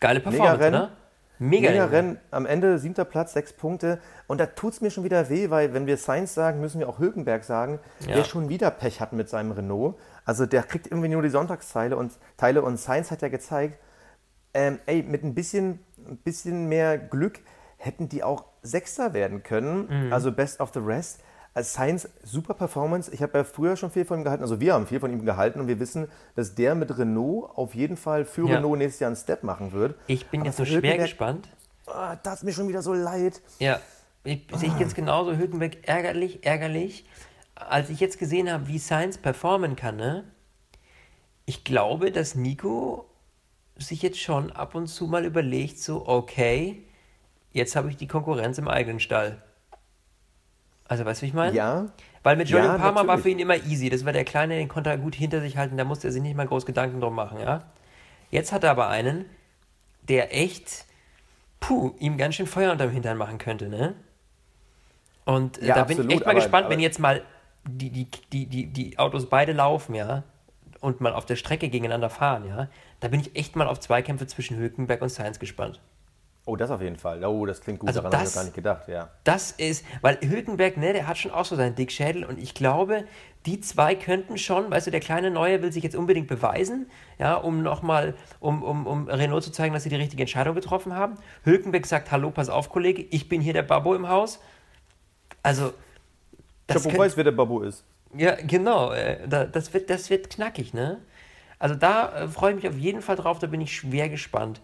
Geile Performance, Rennen. oder? Mega, Mega Rennen. Am Ende siebter Platz, sechs Punkte. Und da tut es mir schon wieder weh, weil wenn wir Sainz sagen, müssen wir auch Hülkenberg sagen, Ja. der schon wieder Pech hat mit seinem Renault. Also der kriegt irgendwie nur die Sonntagsteile und Teile und Sainz hat ja gezeigt, ähm, ey, mit ein bisschen, ein bisschen mehr Glück hätten die auch Sechster werden können. Mhm. Also Best of the Rest. Als Sainz super Performance. Ich habe ja früher schon viel von ihm gehalten. Also wir haben viel von ihm gehalten und wir wissen, dass der mit Renault auf jeden Fall für Ja. Renault nächstes Jahr einen Step machen wird. Ich bin Aber jetzt so schwer gespannt. Ah, das ist mir schon wieder so leid. Ja, ich sehe ich jetzt genauso. Hülkenberg ärgerlich, ärgerlich. Als ich jetzt gesehen habe, wie Sainz performen kann, ne? Ich glaube, dass Nico sich jetzt schon ab und zu mal überlegt, so, okay, jetzt habe ich die Konkurrenz im eigenen Stall. Also, weißt du, wie ich meine? Ja. Weil mit Julian Ja, Palmer war natürlich. für ihn immer easy. Das war der Kleine, den konnte er gut hinter sich halten, da musste er sich nicht mal groß Gedanken drum machen, ja. Jetzt hat er aber einen, der echt, puh, ihm ganz schön Feuer unterm Hintern machen könnte, ne? Und äh, Ja, da bin ich absolut, echt mal aber- gespannt, wenn aber- jetzt mal die, die, die, die, die Autos beide laufen, ja, und mal auf der Strecke gegeneinander fahren, ja, da bin ich echt mal auf Zweikämpfe zwischen Hülkenberg und Sainz gespannt. Oh, das auf jeden Fall. Oh, das klingt gut. Also Daran habe ich gar nicht gedacht, ja. Das ist, weil Hülkenberg, ne, der hat schon auch so seinen Dickschädel und ich glaube, die zwei könnten schon, weißt du, der kleine Neue will sich jetzt unbedingt beweisen, ja, um nochmal, um, um, um Renault zu zeigen, dass sie die richtige Entscheidung getroffen haben. Hülkenberg sagt, hallo, pass auf, Kollege, ich bin hier der Babbo im Haus. Also, das Ich habe könnt- weiß, wer der Babu ist. ja, genau, äh, da, das, wird, das wird knackig, ne? Also da äh, freue ich mich auf jeden Fall drauf, da bin ich schwer gespannt.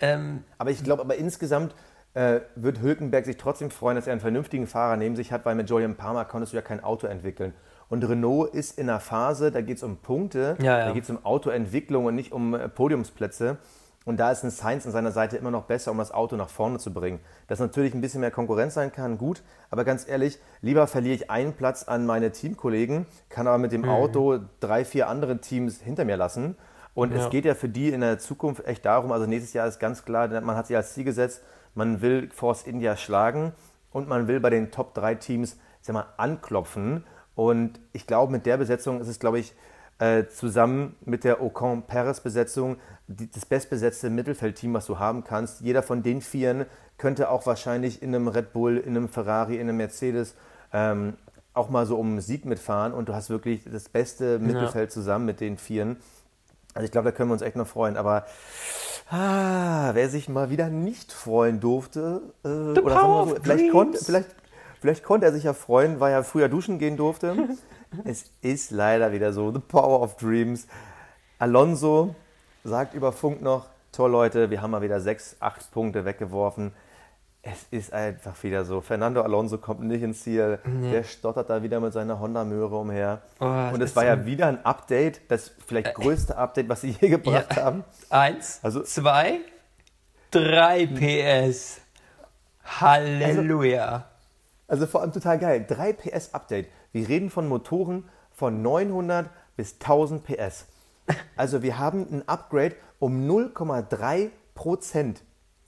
Ähm, Aber ich glaube, aber insgesamt äh, wird Hülkenberg sich trotzdem freuen, dass er einen vernünftigen Fahrer neben sich hat, weil mit Julian Palmer konntest du ja kein Auto entwickeln. Und Renault ist in einer Phase, da geht es um Punkte, Ja, ja. da geht es um Autoentwicklung und nicht um äh, Podiumsplätze. Und da ist ein Sainz an seiner Seite immer noch besser, um das Auto nach vorne zu bringen. Dass natürlich ein bisschen mehr Konkurrenz sein kann, gut. Aber ganz ehrlich, lieber verliere ich einen Platz an meine Teamkollegen, kann aber mit dem Mhm. Auto drei, vier andere Teams hinter mir lassen. Und Ja. es geht ja für die in der Zukunft echt darum, also nächstes Jahr ist ganz klar, man hat sich als Ziel gesetzt, man will Force India schlagen und man will bei den Top 3 Teams sag mal, anklopfen. Und ich glaube, mit der Besetzung ist es, glaube ich, äh, zusammen mit der Ocon-Perez-Besetzung das bestbesetzte Mittelfeldteam, was du haben kannst. Jeder von den Vieren könnte auch wahrscheinlich in einem Red Bull, in einem Ferrari, in einem Mercedes ähm, auch mal so um einen Sieg mitfahren und du hast wirklich das beste Mittelfeld ja. zusammen mit den Vieren. Also ich glaube, da können wir uns echt noch freuen. Aber ah, wer sich mal wieder nicht freuen durfte, äh, oder so, vielleicht, konnte, vielleicht, vielleicht konnte er sich ja freuen, weil er früher duschen gehen durfte. es ist leider wieder so, the power of dreams. Alonso sagt über Funk noch, toll Leute, wir haben mal wieder sechs, acht Punkte weggeworfen. Es ist einfach wieder so. Fernando Alonso kommt nicht ins Ziel. Nee. Der stottert da wieder mit seiner Honda-Möhre umher. Oh, und es war ja wieder ein Update, das vielleicht größte Update, was sie je gebracht ja. haben. Eins, also, zwei, drei PS. Halleluja. Also, also vor allem total geil. 3 PS Update. Wir reden von Motoren von 900 bis 1000 PS. Also wir haben ein Upgrade um 0,3 Prozent.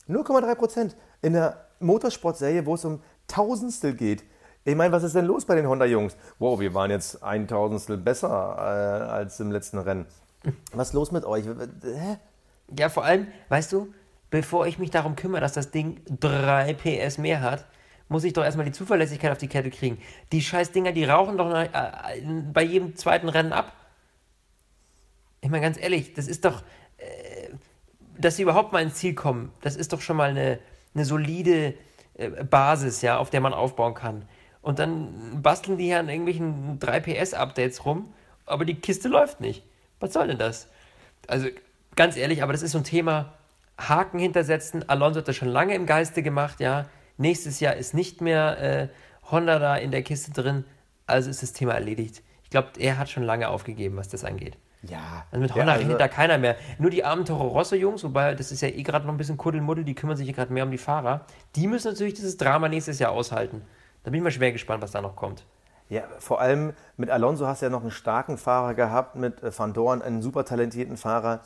0,3 Prozent in der Motorsportserie, wo es um Tausendstel geht. Ich meine, was ist denn los bei den Honda-Jungs? Wow, wir waren jetzt ein Tausendstel besser äh, als im letzten Rennen. Was ist los mit euch? Hä? Ja, vor allem, weißt du, bevor ich mich darum kümmere, dass das Ding 3 PS mehr hat, muss ich doch erstmal die Zuverlässigkeit auf die Kette kriegen. Die scheiß Dinger, die rauchen doch äh, bei jedem zweiten Rennen ab. Ich meine, ganz ehrlich, das ist doch, äh, dass sie überhaupt mal ins Ziel kommen, das ist doch schon mal eine, eine solide äh, Basis, ja, auf der man aufbauen kann. Und dann basteln die hier an irgendwelchen 3PS-Updates rum, aber die Kiste läuft nicht. Was soll denn das? Also, ganz ehrlich, aber das ist so ein Thema, Haken hintersetzen. Alonso hat das schon lange im Geiste gemacht, ja. Nächstes Jahr ist nicht mehr äh, Honda da in der Kiste drin, also ist das Thema erledigt. Ich glaube, er hat schon lange aufgegeben, was das angeht. Ja. Also mit Honda ja, also, rechnet da keiner mehr. Nur die armen Toro Rosso-Jungs, wobei das ist ja eh gerade noch ein bisschen Kuddelmuddel, die kümmern sich gerade mehr um die Fahrer. Die müssen natürlich dieses Drama nächstes Jahr aushalten. Da bin ich mal schwer gespannt, was da noch kommt. Ja, vor allem mit Alonso hast du ja noch einen starken Fahrer gehabt, mit äh, Van Dorn, einen super talentierten Fahrer.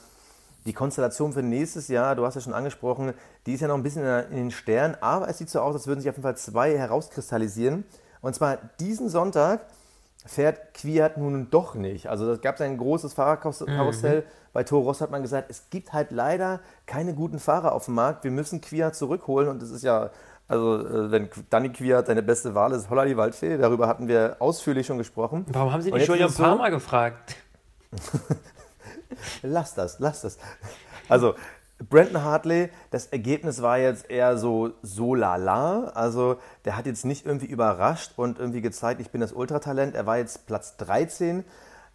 Die Konstellation für nächstes Jahr, du hast ja schon angesprochen, die ist ja noch ein bisschen in den Sternen, aber es sieht so aus, als würden sich auf jeden Fall zwei herauskristallisieren. Und zwar diesen Sonntag fährt Kwiat nun doch nicht. Also es gab ein großes Fahrerkarussell. Mhm. Bei Toro Rosso hat man gesagt, es gibt halt leider keine guten Fahrer auf dem Markt. Wir müssen Kwiat zurückholen und das ist ja, also äh, wenn Danny Kwiat deine beste Wahl ist, holla die Waldfee, darüber hatten wir ausführlich schon gesprochen. Warum haben Sie nicht schon ein paar Mal gefragt? lass das, lass das. Also Brandon Hartley, das Ergebnis war jetzt eher so so lala. Also der hat jetzt nicht irgendwie überrascht und irgendwie gezeigt, ich bin das Ultratalent. Er war jetzt Platz 13.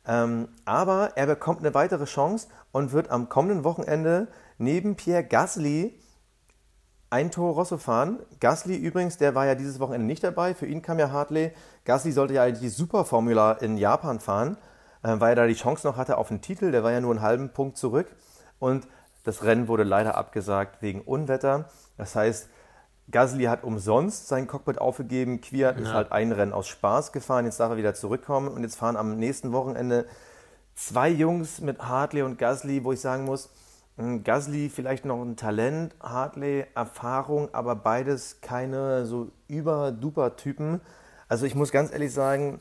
Ähm, aber er bekommt eine weitere Chance und wird am kommenden Wochenende neben Pierre Gasly ein Toro Rosso fahren. Gasly übrigens, der war ja dieses Wochenende nicht dabei. Für ihn kam ja Hartley. Gasly sollte ja eigentlich die Superformula in Japan fahren, äh, weil er da die Chance noch hatte auf den Titel. Der war ja nur einen halben Punkt zurück. Und das Rennen wurde leider abgesagt wegen Unwetter. Das heißt, Gasly hat umsonst sein Cockpit aufgegeben. Kwiat ja. ist halt ein Rennen aus Spaß gefahren. Jetzt darf er wieder zurückkommen. Und jetzt fahren am nächsten Wochenende zwei Jungs mit Hartley und Gasly, wo ich sagen muss, hm, Gasly vielleicht noch ein Talent, Hartley Erfahrung, aber beides keine so über-duper Typen. Also ich muss ganz ehrlich sagen,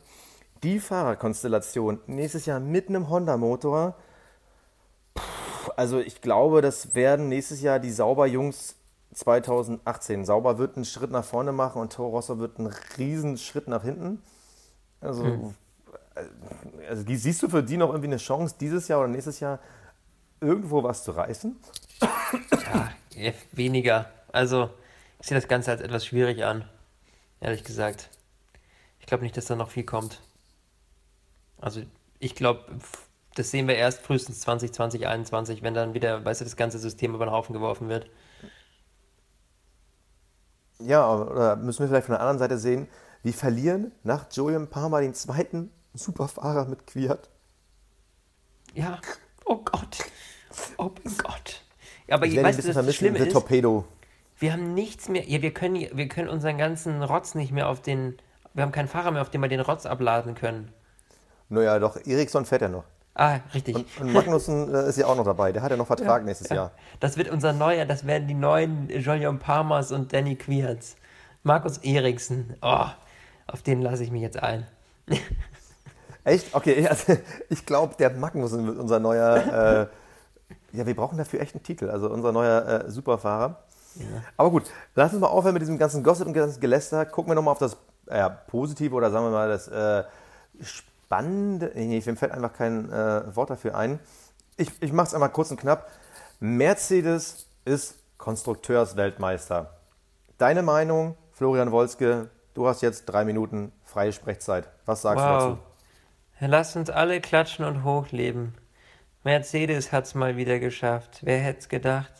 die Fahrerkonstellation nächstes Jahr mit einem Honda-Motor, also ich glaube, das werden nächstes Jahr die Sauber-Jungs 2018. Sauber wird einen Schritt nach vorne machen und Toro Rosso wird einen riesen Schritt nach hinten. Also, hm. also siehst du für die noch irgendwie eine Chance, dieses Jahr oder nächstes Jahr irgendwo was zu reißen? Ja, weniger. Also ich sehe das Ganze als etwas schwierig an, ehrlich gesagt. Ich glaube nicht, dass da noch viel kommt. Also ich glaube, das sehen wir erst frühestens 2020, 2021, wenn dann wieder, weißt du, das ganze System über den Haufen geworfen wird. Ja, oder müssen wir vielleicht von der anderen Seite sehen, wir verlieren nach Julian Palmer den zweiten Superfahrer mit Quiert. Ja, oh Gott. Oh mein Gott. Aber ich weißt du, das Schlimme ist, Torpedo. wir haben nichts mehr, ja, wir können, wir können unseren ganzen Rotz nicht mehr auf den, wir haben keinen Fahrer mehr, auf dem wir den Rotz abladen können. Naja, doch, Eriksson fährt ja noch. Ah, richtig. Und, und Magnussen äh, ist ja auch noch dabei. Der hat ja noch Vertrag ja, nächstes ja. Jahr. Das wird unser neuer, das werden die neuen Julian Palmers und Danny Quiertz. Markus Eriksen. Oh, auf den lasse ich mich jetzt ein. Echt? Okay, also ich glaube, der Magnussen wird unser neuer. Äh, ja, wir brauchen dafür echt einen Titel. Also unser neuer äh, Superfahrer. Ja. Aber gut, lass uns mal aufhören mit diesem ganzen Gossip und ganzen Geläster. Gucken wir nochmal auf das Positive oder sagen wir mal das äh, Spannende. Nee, mir fällt einfach kein äh, Wort dafür ein. Ich, ich mache es einmal kurz und knapp. Mercedes ist Konstrukteursweltmeister. Deine Meinung, Florian Wolzke, du hast jetzt drei Minuten freie Sprechzeit. Was sagst wow. du dazu? Lasst uns alle klatschen und hochleben. Mercedes hat's mal wieder geschafft. Wer hätte es gedacht?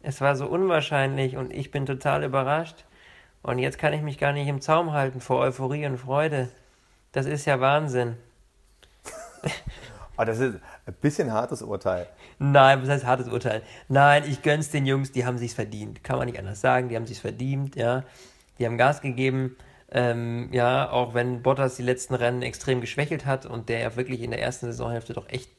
Es war so unwahrscheinlich und ich bin total überrascht. Und jetzt kann ich mich gar nicht im Zaum halten vor Euphorie und Freude. Das ist ja Wahnsinn. Aber das ist ein bisschen hartes Urteil. Nein, was heißt hartes Urteil? Nein, ich gönn's den Jungs, die haben sich's verdient. Kann man nicht anders sagen, die haben sich's verdient, ja. Die haben Gas gegeben. Ähm, ja, auch wenn Bottas die letzten Rennen extrem geschwächelt hat und der ja wirklich in der ersten Saisonhälfte doch echt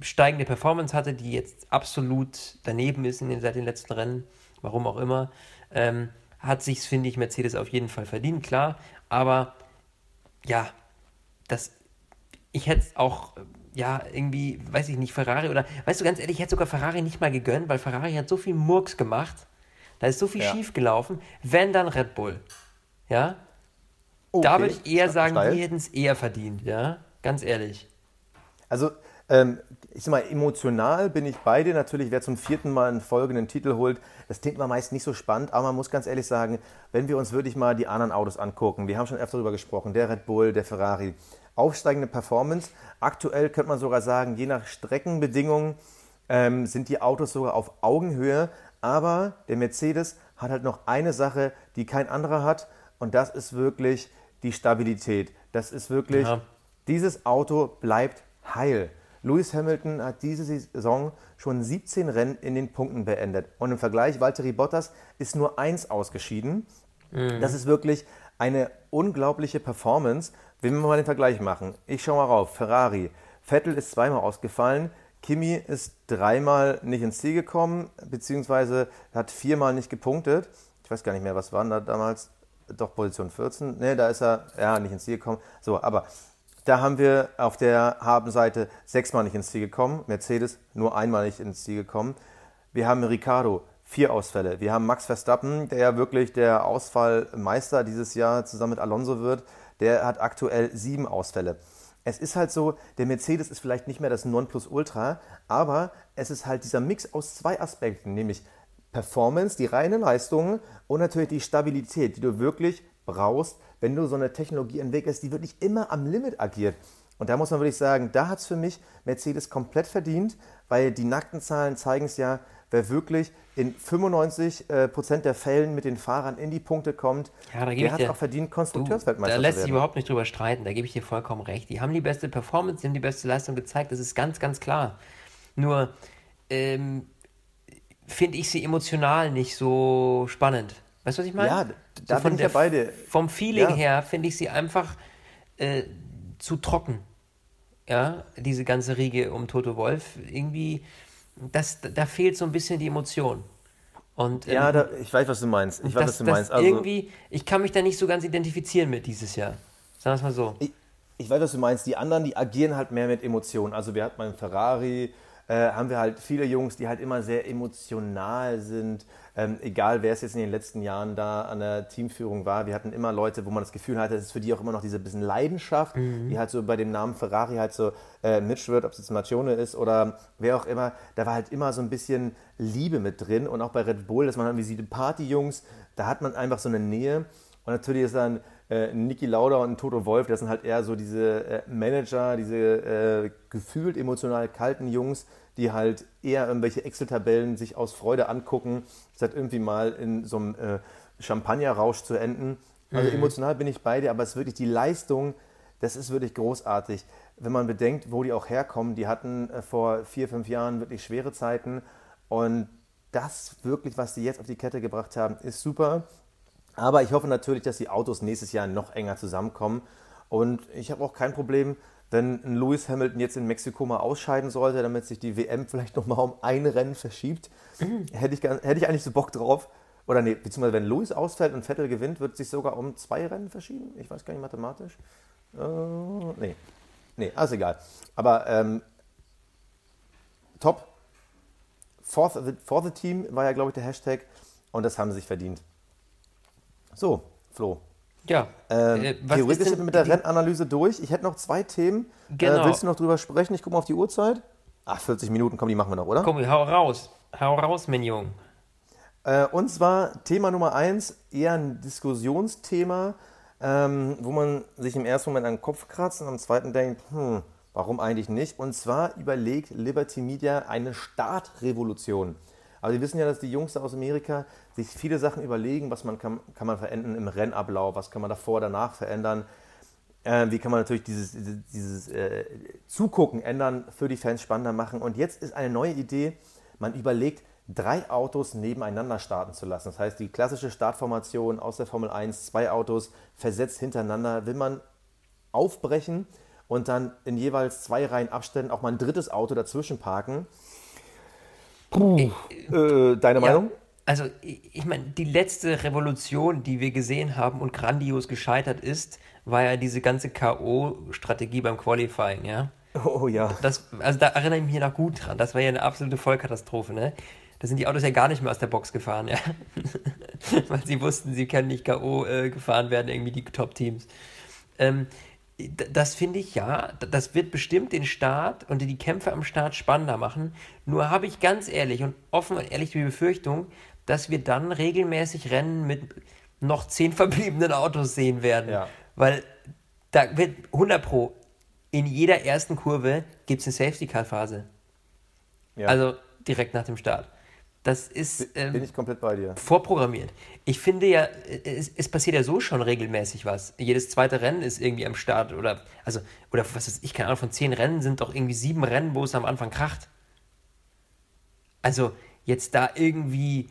steigende Performance hatte, die jetzt absolut daneben ist in den, seit den letzten Rennen, warum auch immer, ähm, hat sich's, finde ich, Mercedes auf jeden Fall verdient, klar. Aber ja, das, ich hätte es auch, ja, irgendwie, weiß ich nicht, Ferrari oder, weißt du, ganz ehrlich, ich hätte sogar Ferrari nicht mal gegönnt, weil Ferrari hat so viel Murks gemacht, da ist so viel ja. schief gelaufen, wenn dann Red Bull. Ja, Okay. Da würde ich eher sagen, Steil. die hätten es eher verdient, ja, ganz ehrlich. Also, ähm, ich sag mal, emotional bin ich bei dir. Natürlich, wer zum vierten Mal einen folgenden Titel holt, das klingt mal meist nicht so spannend, aber man muss ganz ehrlich sagen, wenn wir uns wirklich mal die anderen Autos angucken, wir haben schon öfter darüber gesprochen, der Red Bull, der Ferrari, aufsteigende Performance. Aktuell könnte man sogar sagen, je nach Streckenbedingungen ähm, sind die Autos sogar auf Augenhöhe, aber der Mercedes hat halt noch eine Sache, die kein anderer hat, und das ist wirklich die Stabilität. Das ist wirklich, ja. dieses Auto bleibt heil. Lewis Hamilton hat diese Saison schon 17 Rennen in den Punkten beendet. Und im Vergleich, Valtteri Bottas ist nur eins ausgeschieden. Mhm. Das ist wirklich eine unglaubliche Performance. Wenn wir mal den Vergleich machen. Ich schaue mal rauf. Ferrari. Vettel ist zweimal ausgefallen. Kimi ist dreimal nicht ins Ziel gekommen, beziehungsweise hat viermal nicht gepunktet. Ich weiß gar nicht mehr, was waren da damals doch Position 14. Ne, da ist er ja nicht ins Ziel gekommen. So, aber da haben wir auf der Habenseite sechsmal nicht ins Ziel gekommen. Mercedes nur einmal nicht ins Ziel gekommen. Wir haben Ricardo, vier Ausfälle. Wir haben Max Verstappen, der ja wirklich der Ausfallmeister dieses Jahr zusammen mit Alonso wird. Der hat aktuell sieben Ausfälle. Es ist halt so, der Mercedes ist vielleicht nicht mehr das Nonplusultra, aber es ist halt dieser Mix aus zwei Aspekten, nämlich Performance, die reine Leistung und natürlich die Stabilität, die du wirklich brauchst, wenn du so eine Technologie entwickelst, die wirklich immer am Limit agiert. Und da muss man wirklich sagen, da hat es für mich Mercedes komplett verdient, weil die nackten Zahlen zeigen es ja, wer wirklich in 95 äh, Prozent der Fällen mit den Fahrern in die Punkte kommt, ja, der hat auch verdient, Konstrukteursweltmeister zu werden. Da lässt sich überhaupt nicht drüber streiten, da gebe ich dir vollkommen recht. Die haben die beste Performance, die haben die beste Leistung gezeigt, das ist ganz, ganz klar. Nur, ähm, finde ich sie emotional nicht so spannend. Weißt du, was ich meine? Ja, da so bin ich ja beide. Vom Feeling ja. her finde ich sie einfach äh, zu trocken. Ja, diese ganze Riege um Toto Wolf. Irgendwie, das, da fehlt so ein bisschen die Emotion. Und, ähm, ja, da, ich weiß, was du meinst. Ich weiß, was du meinst. Also, irgendwie, ich kann mich da nicht so ganz identifizieren mit dieses Jahr. Sagen wir es mal so. Ich, ich weiß, was du meinst. Die anderen, die agieren halt mehr mit Emotionen. Also wir hatten mal einen Ferrari, äh, haben wir halt viele Jungs, die halt immer sehr emotional sind. Ähm, egal, wer es jetzt in den letzten Jahren da an der Teamführung war. Wir hatten immer Leute, wo man das Gefühl hatte, es ist für die auch immer noch diese bisschen Leidenschaft, mhm. die halt so bei dem Namen Ferrari halt so äh, mitschwirrt, ob es jetzt Marcione ist oder wer auch immer. Da war halt immer so ein bisschen Liebe mit drin. Und auch bei Red Bull, dass man dann wie die Partyjungs, da hat man einfach so eine Nähe. Und natürlich ist dann äh, Niki Lauda und Toto Wolf, das sind halt eher so diese äh, Manager, diese äh, gefühlt emotional kalten Jungs, die halt eher irgendwelche Excel-Tabellen sich aus Freude angucken, statt irgendwie mal in so einem äh, Champagnerrausch zu enden. Also mhm. emotional bin ich bei dir, aber es ist wirklich die Leistung, das ist wirklich großartig. Wenn man bedenkt, wo die auch herkommen, die hatten äh, vor vier, fünf Jahren wirklich schwere Zeiten und das wirklich, was sie jetzt auf die Kette gebracht haben, ist super. Aber ich hoffe natürlich, dass die Autos nächstes Jahr noch enger zusammenkommen. Und ich habe auch kein Problem, wenn ein Lewis Hamilton jetzt in Mexiko mal ausscheiden sollte, damit sich die WM vielleicht noch mal um ein Rennen verschiebt. Mhm. Hätte, ich, hätte ich eigentlich so Bock drauf. Oder nee, beziehungsweise wenn Lewis ausfällt und Vettel gewinnt, wird sich sogar um zwei Rennen verschieben. Ich weiß gar nicht mathematisch. Äh, nee. Nee, alles egal. Aber ähm, top. For the, for the Team war ja, glaube ich, der Hashtag. Und das haben sie sich verdient. So, Flo. Ja. Ähm, Äh, theoretisch sind wir mit der die- Rennanalyse durch. Ich hätte noch zwei Themen. Genau. Äh, willst du noch drüber sprechen? Ich gucke mal auf die Uhrzeit. Ach, 40 Minuten, komm, die machen wir noch, oder? Komm, hau raus. Hau raus, mein Junge. Äh, und zwar Thema Nummer eins, eher ein Diskussionsthema, ähm, wo man sich im ersten Moment an den Kopf kratzt und am zweiten denkt, hm, warum eigentlich nicht? Und zwar überlegt Liberty Media eine Startrevolution. Aber Sie wissen ja, dass die Jungs aus Amerika sich viele Sachen überlegen, was man kann, kann man verändern im Rennablauf, was kann man davor, danach verändern. Äh, wie kann man natürlich dieses, dieses, dieses äh, Zugucken ändern, für die Fans spannender machen. Und jetzt ist eine neue Idee, man überlegt, drei Autos nebeneinander starten zu lassen. Das heißt, die klassische Startformation aus der Formel 1, zwei Autos versetzt hintereinander, will man aufbrechen und dann in jeweils zwei Reihen Abständen auch mal ein drittes Auto dazwischen parken. Puh. Äh, deine Ja, Meinung? also ich, meine, die letzte Revolution, die wir gesehen haben und grandios gescheitert ist, war ja diese ganze K.O.-Strategie beim Qualifying, ja. Oh ja. Das, also da erinnere ich mich noch gut dran. Das war ja eine absolute Vollkatastrophe, ne? Da sind die Autos ja gar nicht mehr aus der Box gefahren, ja. Weil sie wussten, sie können nicht K.O. Äh, gefahren werden, irgendwie die Top-Teams. Ähm, das finde ich ja, das wird bestimmt den Start und die Kämpfe am Start spannender machen. Nur habe ich ganz ehrlich und offen und ehrlich die Befürchtung, dass wir dann regelmäßig Rennen mit noch zehn verbliebenen Autos sehen werden. Ja. Weil da wird 100 Pro in jeder ersten Kurve gibt es eine Safety-Car-Phase. ja. Also direkt nach dem Start. Das ist bin ähm, ich komplett bei dir. vorprogrammiert. Ich finde ja, es, es passiert ja so schon regelmäßig was. Jedes zweite Rennen ist irgendwie am Start oder, also, oder was weiß ich, keine Ahnung, von zehn Rennen sind doch irgendwie sieben Rennen, wo es am Anfang kracht. Also jetzt da irgendwie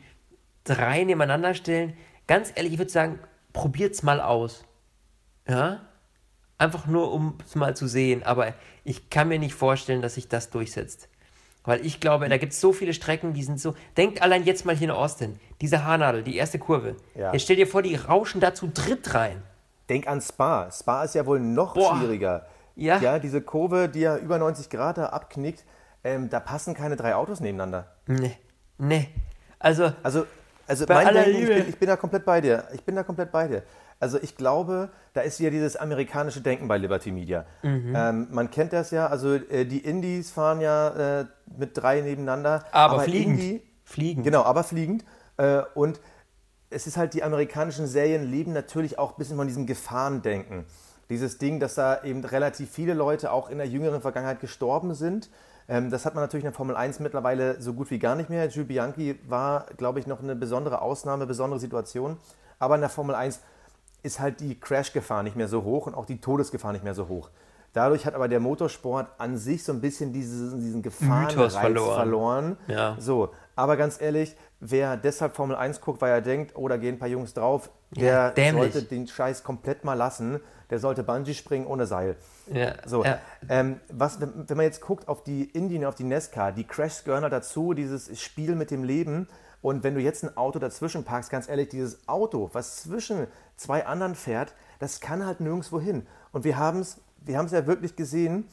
drei nebeneinander stellen, ganz ehrlich, ich würde sagen, probiert's mal aus. Ja? Einfach nur, um es mal zu sehen. Aber ich kann mir nicht vorstellen, dass sich das durchsetzt. Weil ich glaube, da gibt es so viele Strecken, die sind so. Denkt allein jetzt mal hier in Austin. Diese Haarnadel, die erste Kurve. Ja. Jetzt stell dir vor, die rauschen da zu dritt rein. Denk an Spa. Spa ist ja wohl noch Boah. schwieriger. Ja. Ja, diese Kurve, die ja über 90 Grad da abknickt, ähm, da passen keine drei Autos nebeneinander. Nee, nee. Also, Also, also mein Denken, ich, bin, ich bin da komplett bei dir. Ich bin da komplett bei dir. Also ich glaube, da ist wieder dieses amerikanische Denken bei Liberty Media. Mhm. Ähm, man kennt das ja, also äh, die Indies fahren ja äh, mit drei nebeneinander. Aber fliegend. Indy, Fliegend. Genau, aber fliegend. Äh, und es ist halt, die amerikanischen Serien leben natürlich auch ein bisschen von diesem Gefahrendenken. Dieses Ding, dass da eben relativ viele Leute auch in der jüngeren Vergangenheit gestorben sind. Ähm, das hat man natürlich in der Formel 1 mittlerweile so gut wie gar nicht mehr. Jules Bianchi war, glaube ich, noch eine besondere Ausnahme, besondere Situation. Aber in der Formel 1 ist halt die Crash-Gefahr nicht mehr so hoch und auch die Todesgefahr nicht mehr so hoch. Dadurch hat aber der Motorsport an sich so ein bisschen diesen, diesen Gefahrenreiz verloren. verloren. Ja. So, aber ganz ehrlich, wer deshalb Formel 1 guckt, weil er denkt, oh, da gehen ein paar Jungs drauf, Ja, der dämlich. sollte den Scheiß komplett mal lassen. Der sollte Bungee springen ohne Seil. Ja, So, ja. ähm, was, wenn, wenn man jetzt guckt auf die Indien, auf die NESCAR, die Crashs gehören halt dazu, dieses Spiel mit dem Leben. Und wenn du jetzt ein Auto dazwischen parkst, ganz ehrlich, dieses Auto, was zwischen zwei anderen fährt, das kann halt nirgendwo hin. Und wir haben es wir haben's ja wirklich gesehen,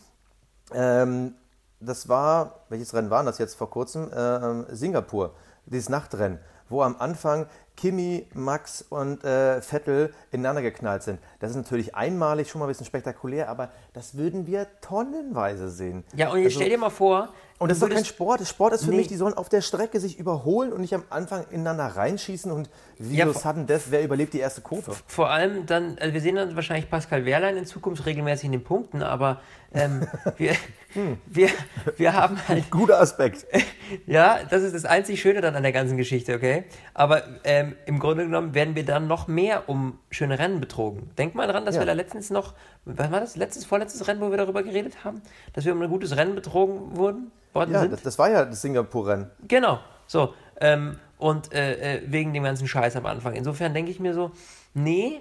ähm, das war, welches Rennen war das jetzt vor kurzem? Ähm, Singapur, dieses Nachtrennen, wo am Anfang Kimi, Max und äh, Vettel ineinander geknallt sind. Das ist natürlich einmalig schon mal ein bisschen spektakulär, aber das würden wir tonnenweise sehen. ja, und jetzt Also- stell dir mal vor. und das ist doch kein Sport. Sport ist für Nee. mich, die sollen auf der Strecke sich überholen und nicht am Anfang ineinander reinschießen und wie Ja, sudden death, wer überlebt die erste Kurve? Vor allem dann, also wir sehen dann wahrscheinlich Pascal Wehrlein in Zukunft regelmäßig in den Punkten, aber ähm, wir, Hm. wir, wir haben halt, Guter Aspekt. ja, das ist das einzig Schöne dann an der ganzen Geschichte, okay? Aber ähm, im Grunde genommen werden wir dann noch mehr um schöne Rennen betrogen. Denk mal dran, dass Ja. wir da letztens noch, was war das, letztes, vorletztes Rennen, wo wir darüber geredet haben, dass wir um ein gutes Rennen betrogen wurden, worden Ja, sind? das, das war ja das Singapur-Rennen. Genau, so. Ähm, und äh, äh, wegen dem ganzen Scheiß am Anfang. Insofern denke ich mir so, nee,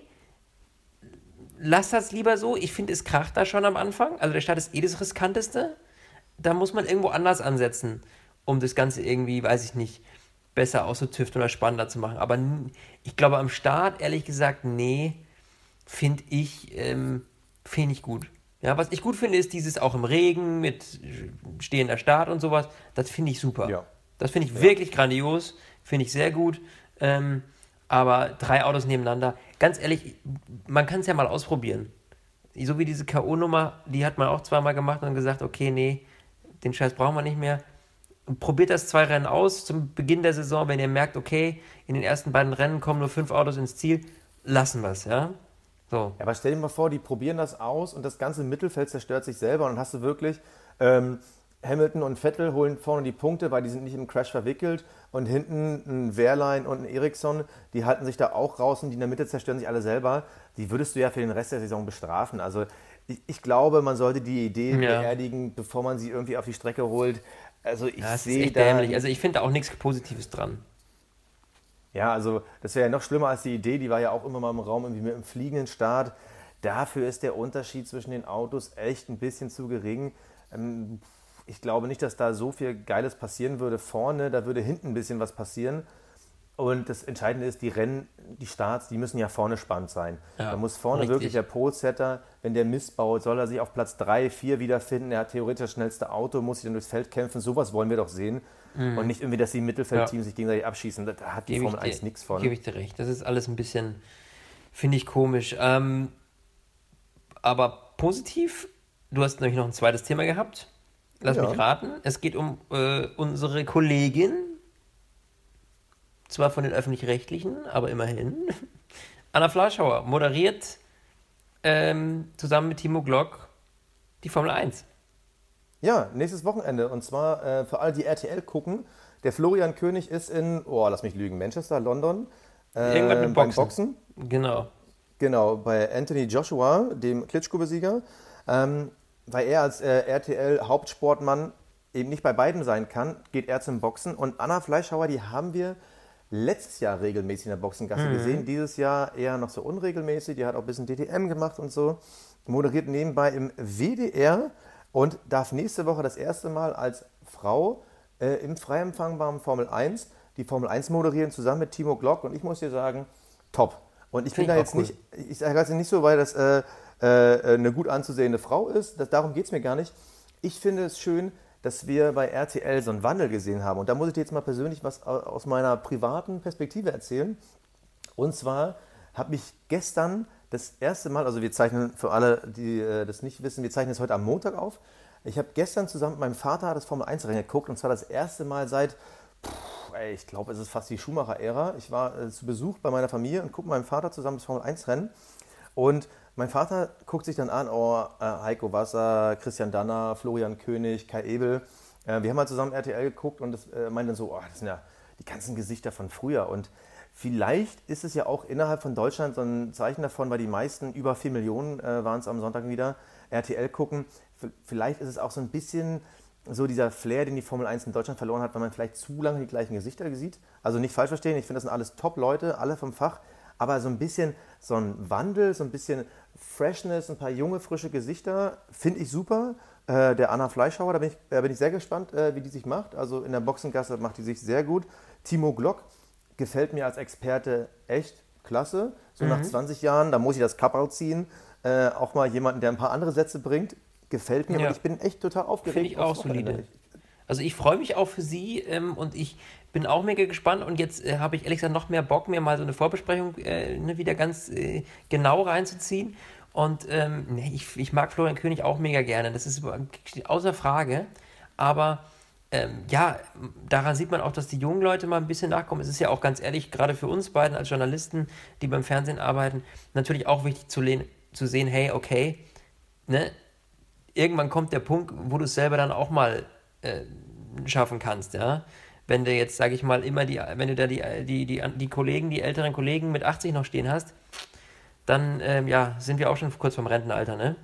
lass das lieber so. Ich finde, es kracht da schon am Anfang. Also der Start ist eh das Riskanteste. Da muss man irgendwo anders ansetzen, um das Ganze irgendwie, weiß ich nicht, besser auszutüften oder spannender zu machen. Aber ich glaube, am Start, ehrlich gesagt, nee, finde ich, ähm, finde ich gut. Ja, was ich gut finde, ist dieses auch im Regen mit stehender Start und sowas. Das finde ich super. Ja. Das finde ich wirklich grandios, finde ich sehr gut. Ähm, aber drei Autos nebeneinander, ganz ehrlich, man kann es ja mal ausprobieren. So wie diese K.O.-Nummer, die hat man auch zweimal gemacht und gesagt, okay, nee, den Scheiß brauchen wir nicht mehr. Probiert das zwei Rennen aus zum Beginn der Saison, wenn ihr merkt, okay, in den ersten beiden Rennen kommen nur fünf Autos ins Ziel, lassen wir es, ja. So. Ja, aber stell dir mal vor, die probieren das aus und das ganze Mittelfeld zerstört sich selber und dann hast du wirklich ähm, Hamilton und Vettel holen vorne die Punkte, weil die sind nicht im Crash verwickelt und hinten ein Wehrlein und ein Ericsson, die halten sich da auch raus und die in der Mitte zerstören sich alle selber. Die würdest du ja für den Rest der Saison bestrafen. Also ich, ich glaube, man sollte die Idee Ja. beerdigen, bevor man sie irgendwie auf die Strecke holt. Also ich Ja, sehe da dämlich. Also ich finde da auch nichts Positives dran. Ja, also das wäre ja noch schlimmer als die Idee, die war ja auch immer mal im Raum irgendwie mit einem fliegenden Start. Dafür ist der Unterschied zwischen den Autos echt ein bisschen zu gering. Ähm, Ich glaube nicht, dass da so viel Geiles passieren würde vorne, da würde hinten ein bisschen was passieren. Und das Entscheidende ist, die Rennen, die Starts, die müssen ja vorne spannend sein. Ja, da muss vorne richtig. wirklich der Pole-Setter, wenn der missbaut, soll er sich auf Platz 3, 4 wiederfinden. Er hat theoretisch das schnellste Auto, muss sich dann durchs Feld kämpfen. Sowas wollen wir doch sehen. Und nicht irgendwie, dass die Mittelfeldteams sich gegenseitig abschießen. Da hat die Gebe Formel ich 1 dir- nichts von. Gebe ich dir recht. Das ist alles ein bisschen, finde ich komisch. Ähm, aber positiv, du hast nämlich noch ein zweites Thema gehabt. Lass Ja. mich raten. Es geht um äh, unsere Kollegin, zwar von den öffentlich-rechtlichen, aber immerhin. Anna Fleischhauer moderiert ähm, zusammen mit Timo Glock die Formel 1. Ja, nächstes Wochenende. Und zwar äh, für alle, die RTL gucken. Der Florian König ist in, oh, lass mich lügen, Manchester, London. Äh, Irgendwas mit Boxen. Boxen. Genau. Genau, bei Anthony Joshua, dem Klitschko-Besieger. Ähm, weil er als äh, RTL-Hauptsportmann eben nicht bei beiden sein kann, geht er zum Boxen. Und Anna Fleischhauer, die haben wir letztes Jahr regelmäßig in der Boxengasse gesehen. Dieses Jahr eher noch so unregelmäßig. Die hat auch ein bisschen DTM gemacht und so. Moderiert nebenbei im WDR und darf nächste Woche das erste Mal als Frau äh, im frei empfangbaren Formel 1 die Formel 1 moderieren, zusammen mit Timo Glock. Und ich muss dir sagen, top. Und ich bin da jetzt cool. nicht, ich sage nicht so, weil das äh, äh, eine gut anzusehende Frau ist. Das, darum geht es mir gar nicht. Ich finde es schön, dass wir bei RTL so einen Wandel gesehen haben. Und da muss ich dir jetzt mal persönlich was au- aus meiner privaten Perspektive erzählen. Und zwar habe ich gestern das erste Mal, also wir zeichnen für alle, die äh, das nicht wissen, wir zeichnen es heute am Montag auf. Ich habe gestern zusammen mit meinem Vater das Formel 1 Rennen geguckt und zwar das erste Mal seit, puh, ey, ich glaube, es ist fast die Schumacher-Ära. Ich war äh, zu Besuch bei meiner Familie und gucke mit meinem Vater zusammen das Formel 1 Rennen. Und mein Vater guckt sich dann an, oh, äh, Heiko Wasser, Christian Danner, Florian König, Kai Ebel. Äh, wir haben halt zusammen RTL geguckt und das äh, meint dann so, oh, das sind ja die ganzen Gesichter von früher. Und vielleicht ist es ja auch innerhalb von Deutschland so ein Zeichen davon, weil die meisten, über 4 Millionen waren es am Sonntag wieder, RTL gucken. Vielleicht ist es auch so ein bisschen so dieser Flair, den die Formel 1 in Deutschland verloren hat, weil man vielleicht zu lange die gleichen Gesichter sieht. Also nicht falsch verstehen, ich finde, das sind alles Top-Leute, alle vom Fach. Aber so ein bisschen so ein Wandel, so ein bisschen Freshness, ein paar junge, frische Gesichter, finde ich super. Äh, der Anna Fleischhauer, da bin ich, äh, bin ich sehr gespannt, äh, wie die sich macht. Also in der Boxengasse macht die sich sehr gut. Timo Glock gefällt mir als Experte echt klasse. So nach 20 Jahren, da muss ich das Kapperl ziehen. Äh, auch mal jemanden, der ein paar andere Sätze bringt, gefällt mir. Ja. Und ich bin echt total aufgeregt. Finde ich auch solide. Also ich freue mich auch für sie ähm, und ich bin auch mega gespannt und jetzt äh, habe ich ehrlich gesagt noch mehr Bock, mir mal so eine Vorbesprechung äh, ne, wieder ganz äh, genau reinzuziehen. Und ähm, ich, ich mag Florian König auch mega gerne, das ist außer Frage. Aber ähm, ja, daran sieht man auch, dass die jungen Leute mal ein bisschen nachkommen. Es ist ja auch ganz ehrlich, gerade für uns beiden als Journalisten, die beim Fernsehen arbeiten, natürlich auch wichtig zu, zu sehen, hey, okay, ne, irgendwann kommt der Punkt, wo du es selber dann auch mal äh, schaffen kannst, ja. Wenn du jetzt, sage ich mal, immer die, wenn du da die, die, die, die Kollegen, die älteren Kollegen mit 80 noch stehen hast, dann ähm, ja, sind wir auch schon kurz vorm Rentenalter, ne?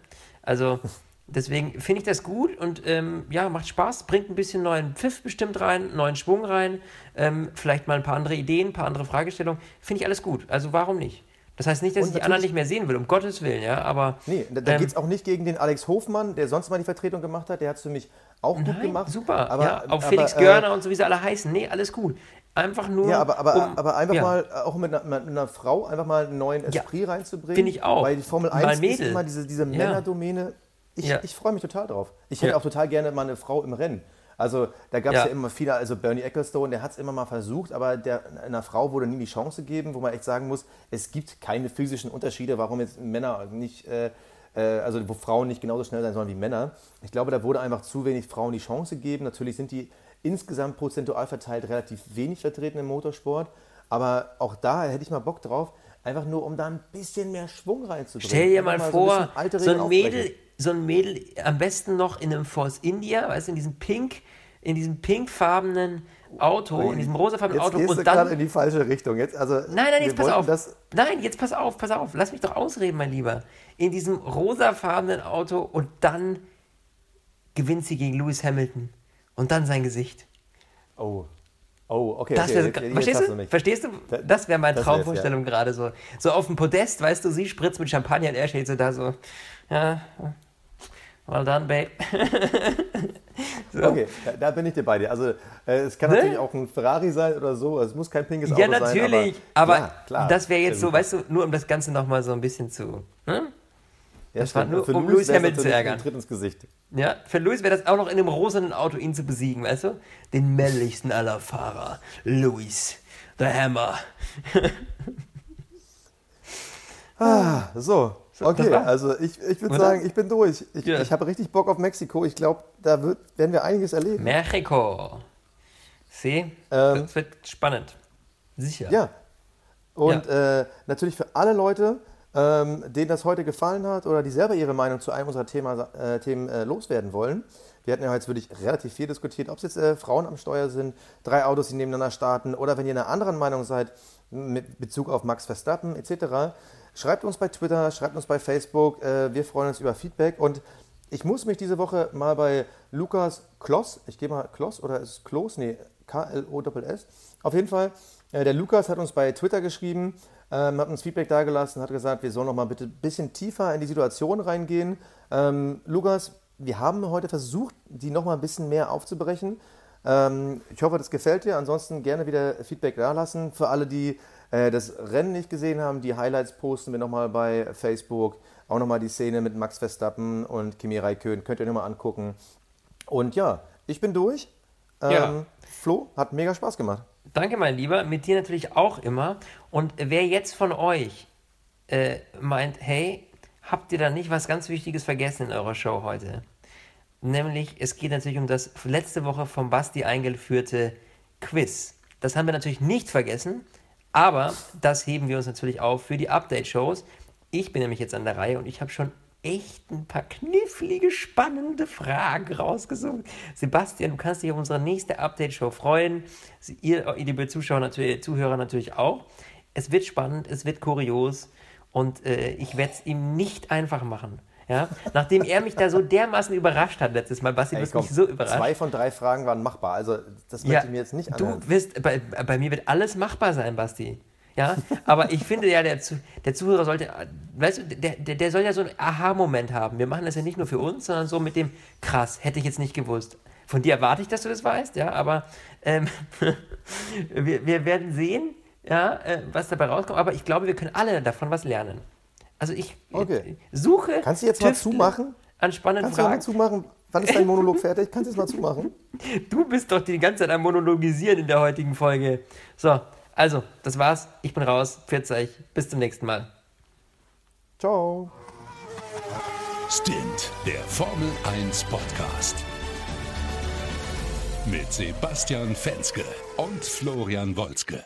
Also deswegen finde ich das gut und ähm, ja, macht Spaß, bringt ein bisschen neuen Pfiff bestimmt rein, neuen Schwung rein, ähm, vielleicht mal ein paar andere Ideen, ein paar andere Fragestellungen. Finde ich alles gut. Also warum nicht? Das heißt nicht, dass Und ich die anderen nicht mehr sehen will, um Gottes Willen, ja, aber Nee, da, da Ähm, geht es auch nicht gegen den Alex Hofmann, der sonst mal die Vertretung gemacht hat. Der hat es für mich auch gut Nein, gemacht. super. Aber, ja, aber, Felix äh, Görner und so, wie sie alle heißen. Nee, alles gut. Einfach nur. Ja, aber, aber, um- aber einfach ja. mal, äh, auch mit einer, mit einer Frau, einfach mal einen neuen Esprit reinzubringen. Finde ich auch. Weil die Formel Mal 1 ist immer diese, diese Ja. Männerdomäne. ich, Ja. ich freue mich total drauf. Ich hätte Ja. auch total gerne mal eine Frau im Rennen. Also da gab es Ja. ja. immer viele, also Bernie Ecclestone, der hat es immer mal versucht, aber der, einer Frau wurde nie die Chance gegeben, wo man echt sagen muss, es gibt keine physischen Unterschiede, warum jetzt Männer nicht, äh, äh, also wo Frauen nicht genauso schnell sein sollen wie Männer. Ich glaube, da wurde einfach zu wenig Frauen die Chance gegeben. Natürlich sind die insgesamt prozentual verteilt relativ wenig vertreten im Motorsport, aber auch da hätte ich mal Bock drauf, einfach nur um da ein bisschen mehr Schwung reinzubringen. Stell dir mal Einfach vor, so Regeln ein, Mädel, so ein Mädel, am besten noch in einem Force India, weißt du, in diesem pink, in diesem pinkfarbenen Auto, in diesem rosafarbenen Auto gehst du und gerade dann in die falsche Richtung. Jetzt, also, Nein, nein, jetzt pass auf. Nein, jetzt pass auf, pass auf. Lass mich doch ausreden, mein Lieber. In diesem rosafarbenen Auto und dann gewinnt sie gegen Lewis Hamilton. Und dann sein Gesicht. oh, oh, okay. Das okay, wär, jetzt verstehst, du? verstehst du? Da- Das wäre meine Traumvorstellung gerade so. So auf dem Podest, weißt du, sie spritzt mit Champagner und er steht so da so. Ja, well done, babe. so. Okay, da, bin ich dir bei dir. Also äh, es kann Ne? natürlich auch ein Ferrari sein oder so. Es muss kein pinkes Ja, Auto sein. natürlich. aber klar, klar. das wäre jetzt Ja, so, weißt du, nur um das Ganze nochmal so ein bisschen zu. Hm? Ja, das war nur, Für um Lewis Hamilton zu ärgern. Tritt ins Gesicht. Ja, für Lewis wäre das auch noch in einem rosanen Auto, ihn zu besiegen, weißt du? Den männlichsten aller Fahrer. Lewis, the Hammer. Ah, so. Okay, also ich, ich würde sagen, ich bin durch. Ich, Ja. ich habe richtig Bock auf Mexiko. Ich glaube, da wird, werden wir einiges erleben. Mexiko. Sieh, Ähm, das wird spannend. Sicher. Ja. Und Äh, natürlich für alle Leute, ähm, denen das heute gefallen hat oder die selber ihre Meinung zu einem unserer Thema, äh, Themen äh, loswerden wollen. Wir hatten ja jetzt wirklich relativ viel diskutiert, ob es jetzt äh, Frauen am Steuer sind, drei Autos, die nebeneinander starten oder wenn ihr einer anderen Meinung seid mit Bezug auf Max Verstappen etc. Schreibt uns bei Twitter, schreibt uns bei Facebook. Äh, wir freuen uns über Feedback und ich muss mich diese Woche mal bei Lukas Kloss, ich gehe mal Kloss oder ist es Klos? Nee, K-L-O-S-S. Auf jeden Fall, äh, der Lukas hat uns bei Twitter geschrieben, ähm, hat uns Feedback dagelassen, hat gesagt, wir sollen noch mal bitte ein bisschen tiefer in die Situation reingehen. Ähm, Lukas, wir haben heute versucht, die noch mal ein bisschen mehr aufzubrechen. Ähm, ich hoffe, das gefällt dir. Ansonsten gerne wieder Feedback da lassen. Für alle, die äh, das Rennen nicht gesehen haben, die Highlights posten wir nochmal bei Facebook. Auch nochmal die Szene mit Max Verstappen und Kimi Räikkönen. Könnt ihr nochmal angucken. Und ja, ich bin durch. Ähm, Ja. Flo, hat mega Spaß gemacht. Danke, mein Lieber. Mit dir natürlich auch immer. Und wer jetzt von euch äh, meint, hey, habt ihr da nicht was ganz Wichtiges vergessen in eurer Show heute? Nämlich, es geht natürlich um das letzte Woche vom Basti eingeführte Quiz. Das haben wir natürlich nicht vergessen, aber das heben wir uns natürlich auf für die Update-Shows. Ich bin nämlich jetzt an der Reihe und ich habe schon echt ein paar knifflige, spannende Fragen rausgesucht. Sebastian, du kannst dich auf unsere nächste Update-Show freuen. Ihr, liebe Zuschauer, natürlich, Zuhörer natürlich auch. Es wird spannend, es wird kurios und äh, ich werde es ihm nicht einfach machen. Ja? Nachdem er mich da so dermaßen überrascht hat letztes Mal, Basti, du komm, mich so überrascht. Zwei von drei Fragen waren machbar. Also, das Ja, möchte ich mir jetzt nicht anhören. Du wirst, bei, bei mir wird alles machbar sein, Basti. Ja, aber ich finde ja, der, der Zuhörer sollte, weißt du, der, der, der soll ja so einen Aha-Moment haben. Wir machen das ja nicht nur für uns, sondern so mit dem, krass, hätte ich jetzt nicht gewusst. Von dir erwarte ich, dass du das weißt, ja, aber ähm, wir, wir werden sehen, ja, äh, was dabei rauskommt, aber ich glaube, wir können alle davon was lernen. Also ich Okay. suche. Kannst du jetzt mal zumachen? An spannenden Kannst du mal Fragen. zumachen? Wann ist dein Monolog fertig? Kannst du es mal zumachen? Du bist doch die ganze Zeit am Monologisieren in der heutigen Folge. So, also, das war's. Ich bin raus. Pfiat euch. Bis zum nächsten Mal. Ciao. Stint, der Formel 1 Podcast. Mit Sebastian Fenske und Florian Wolzke.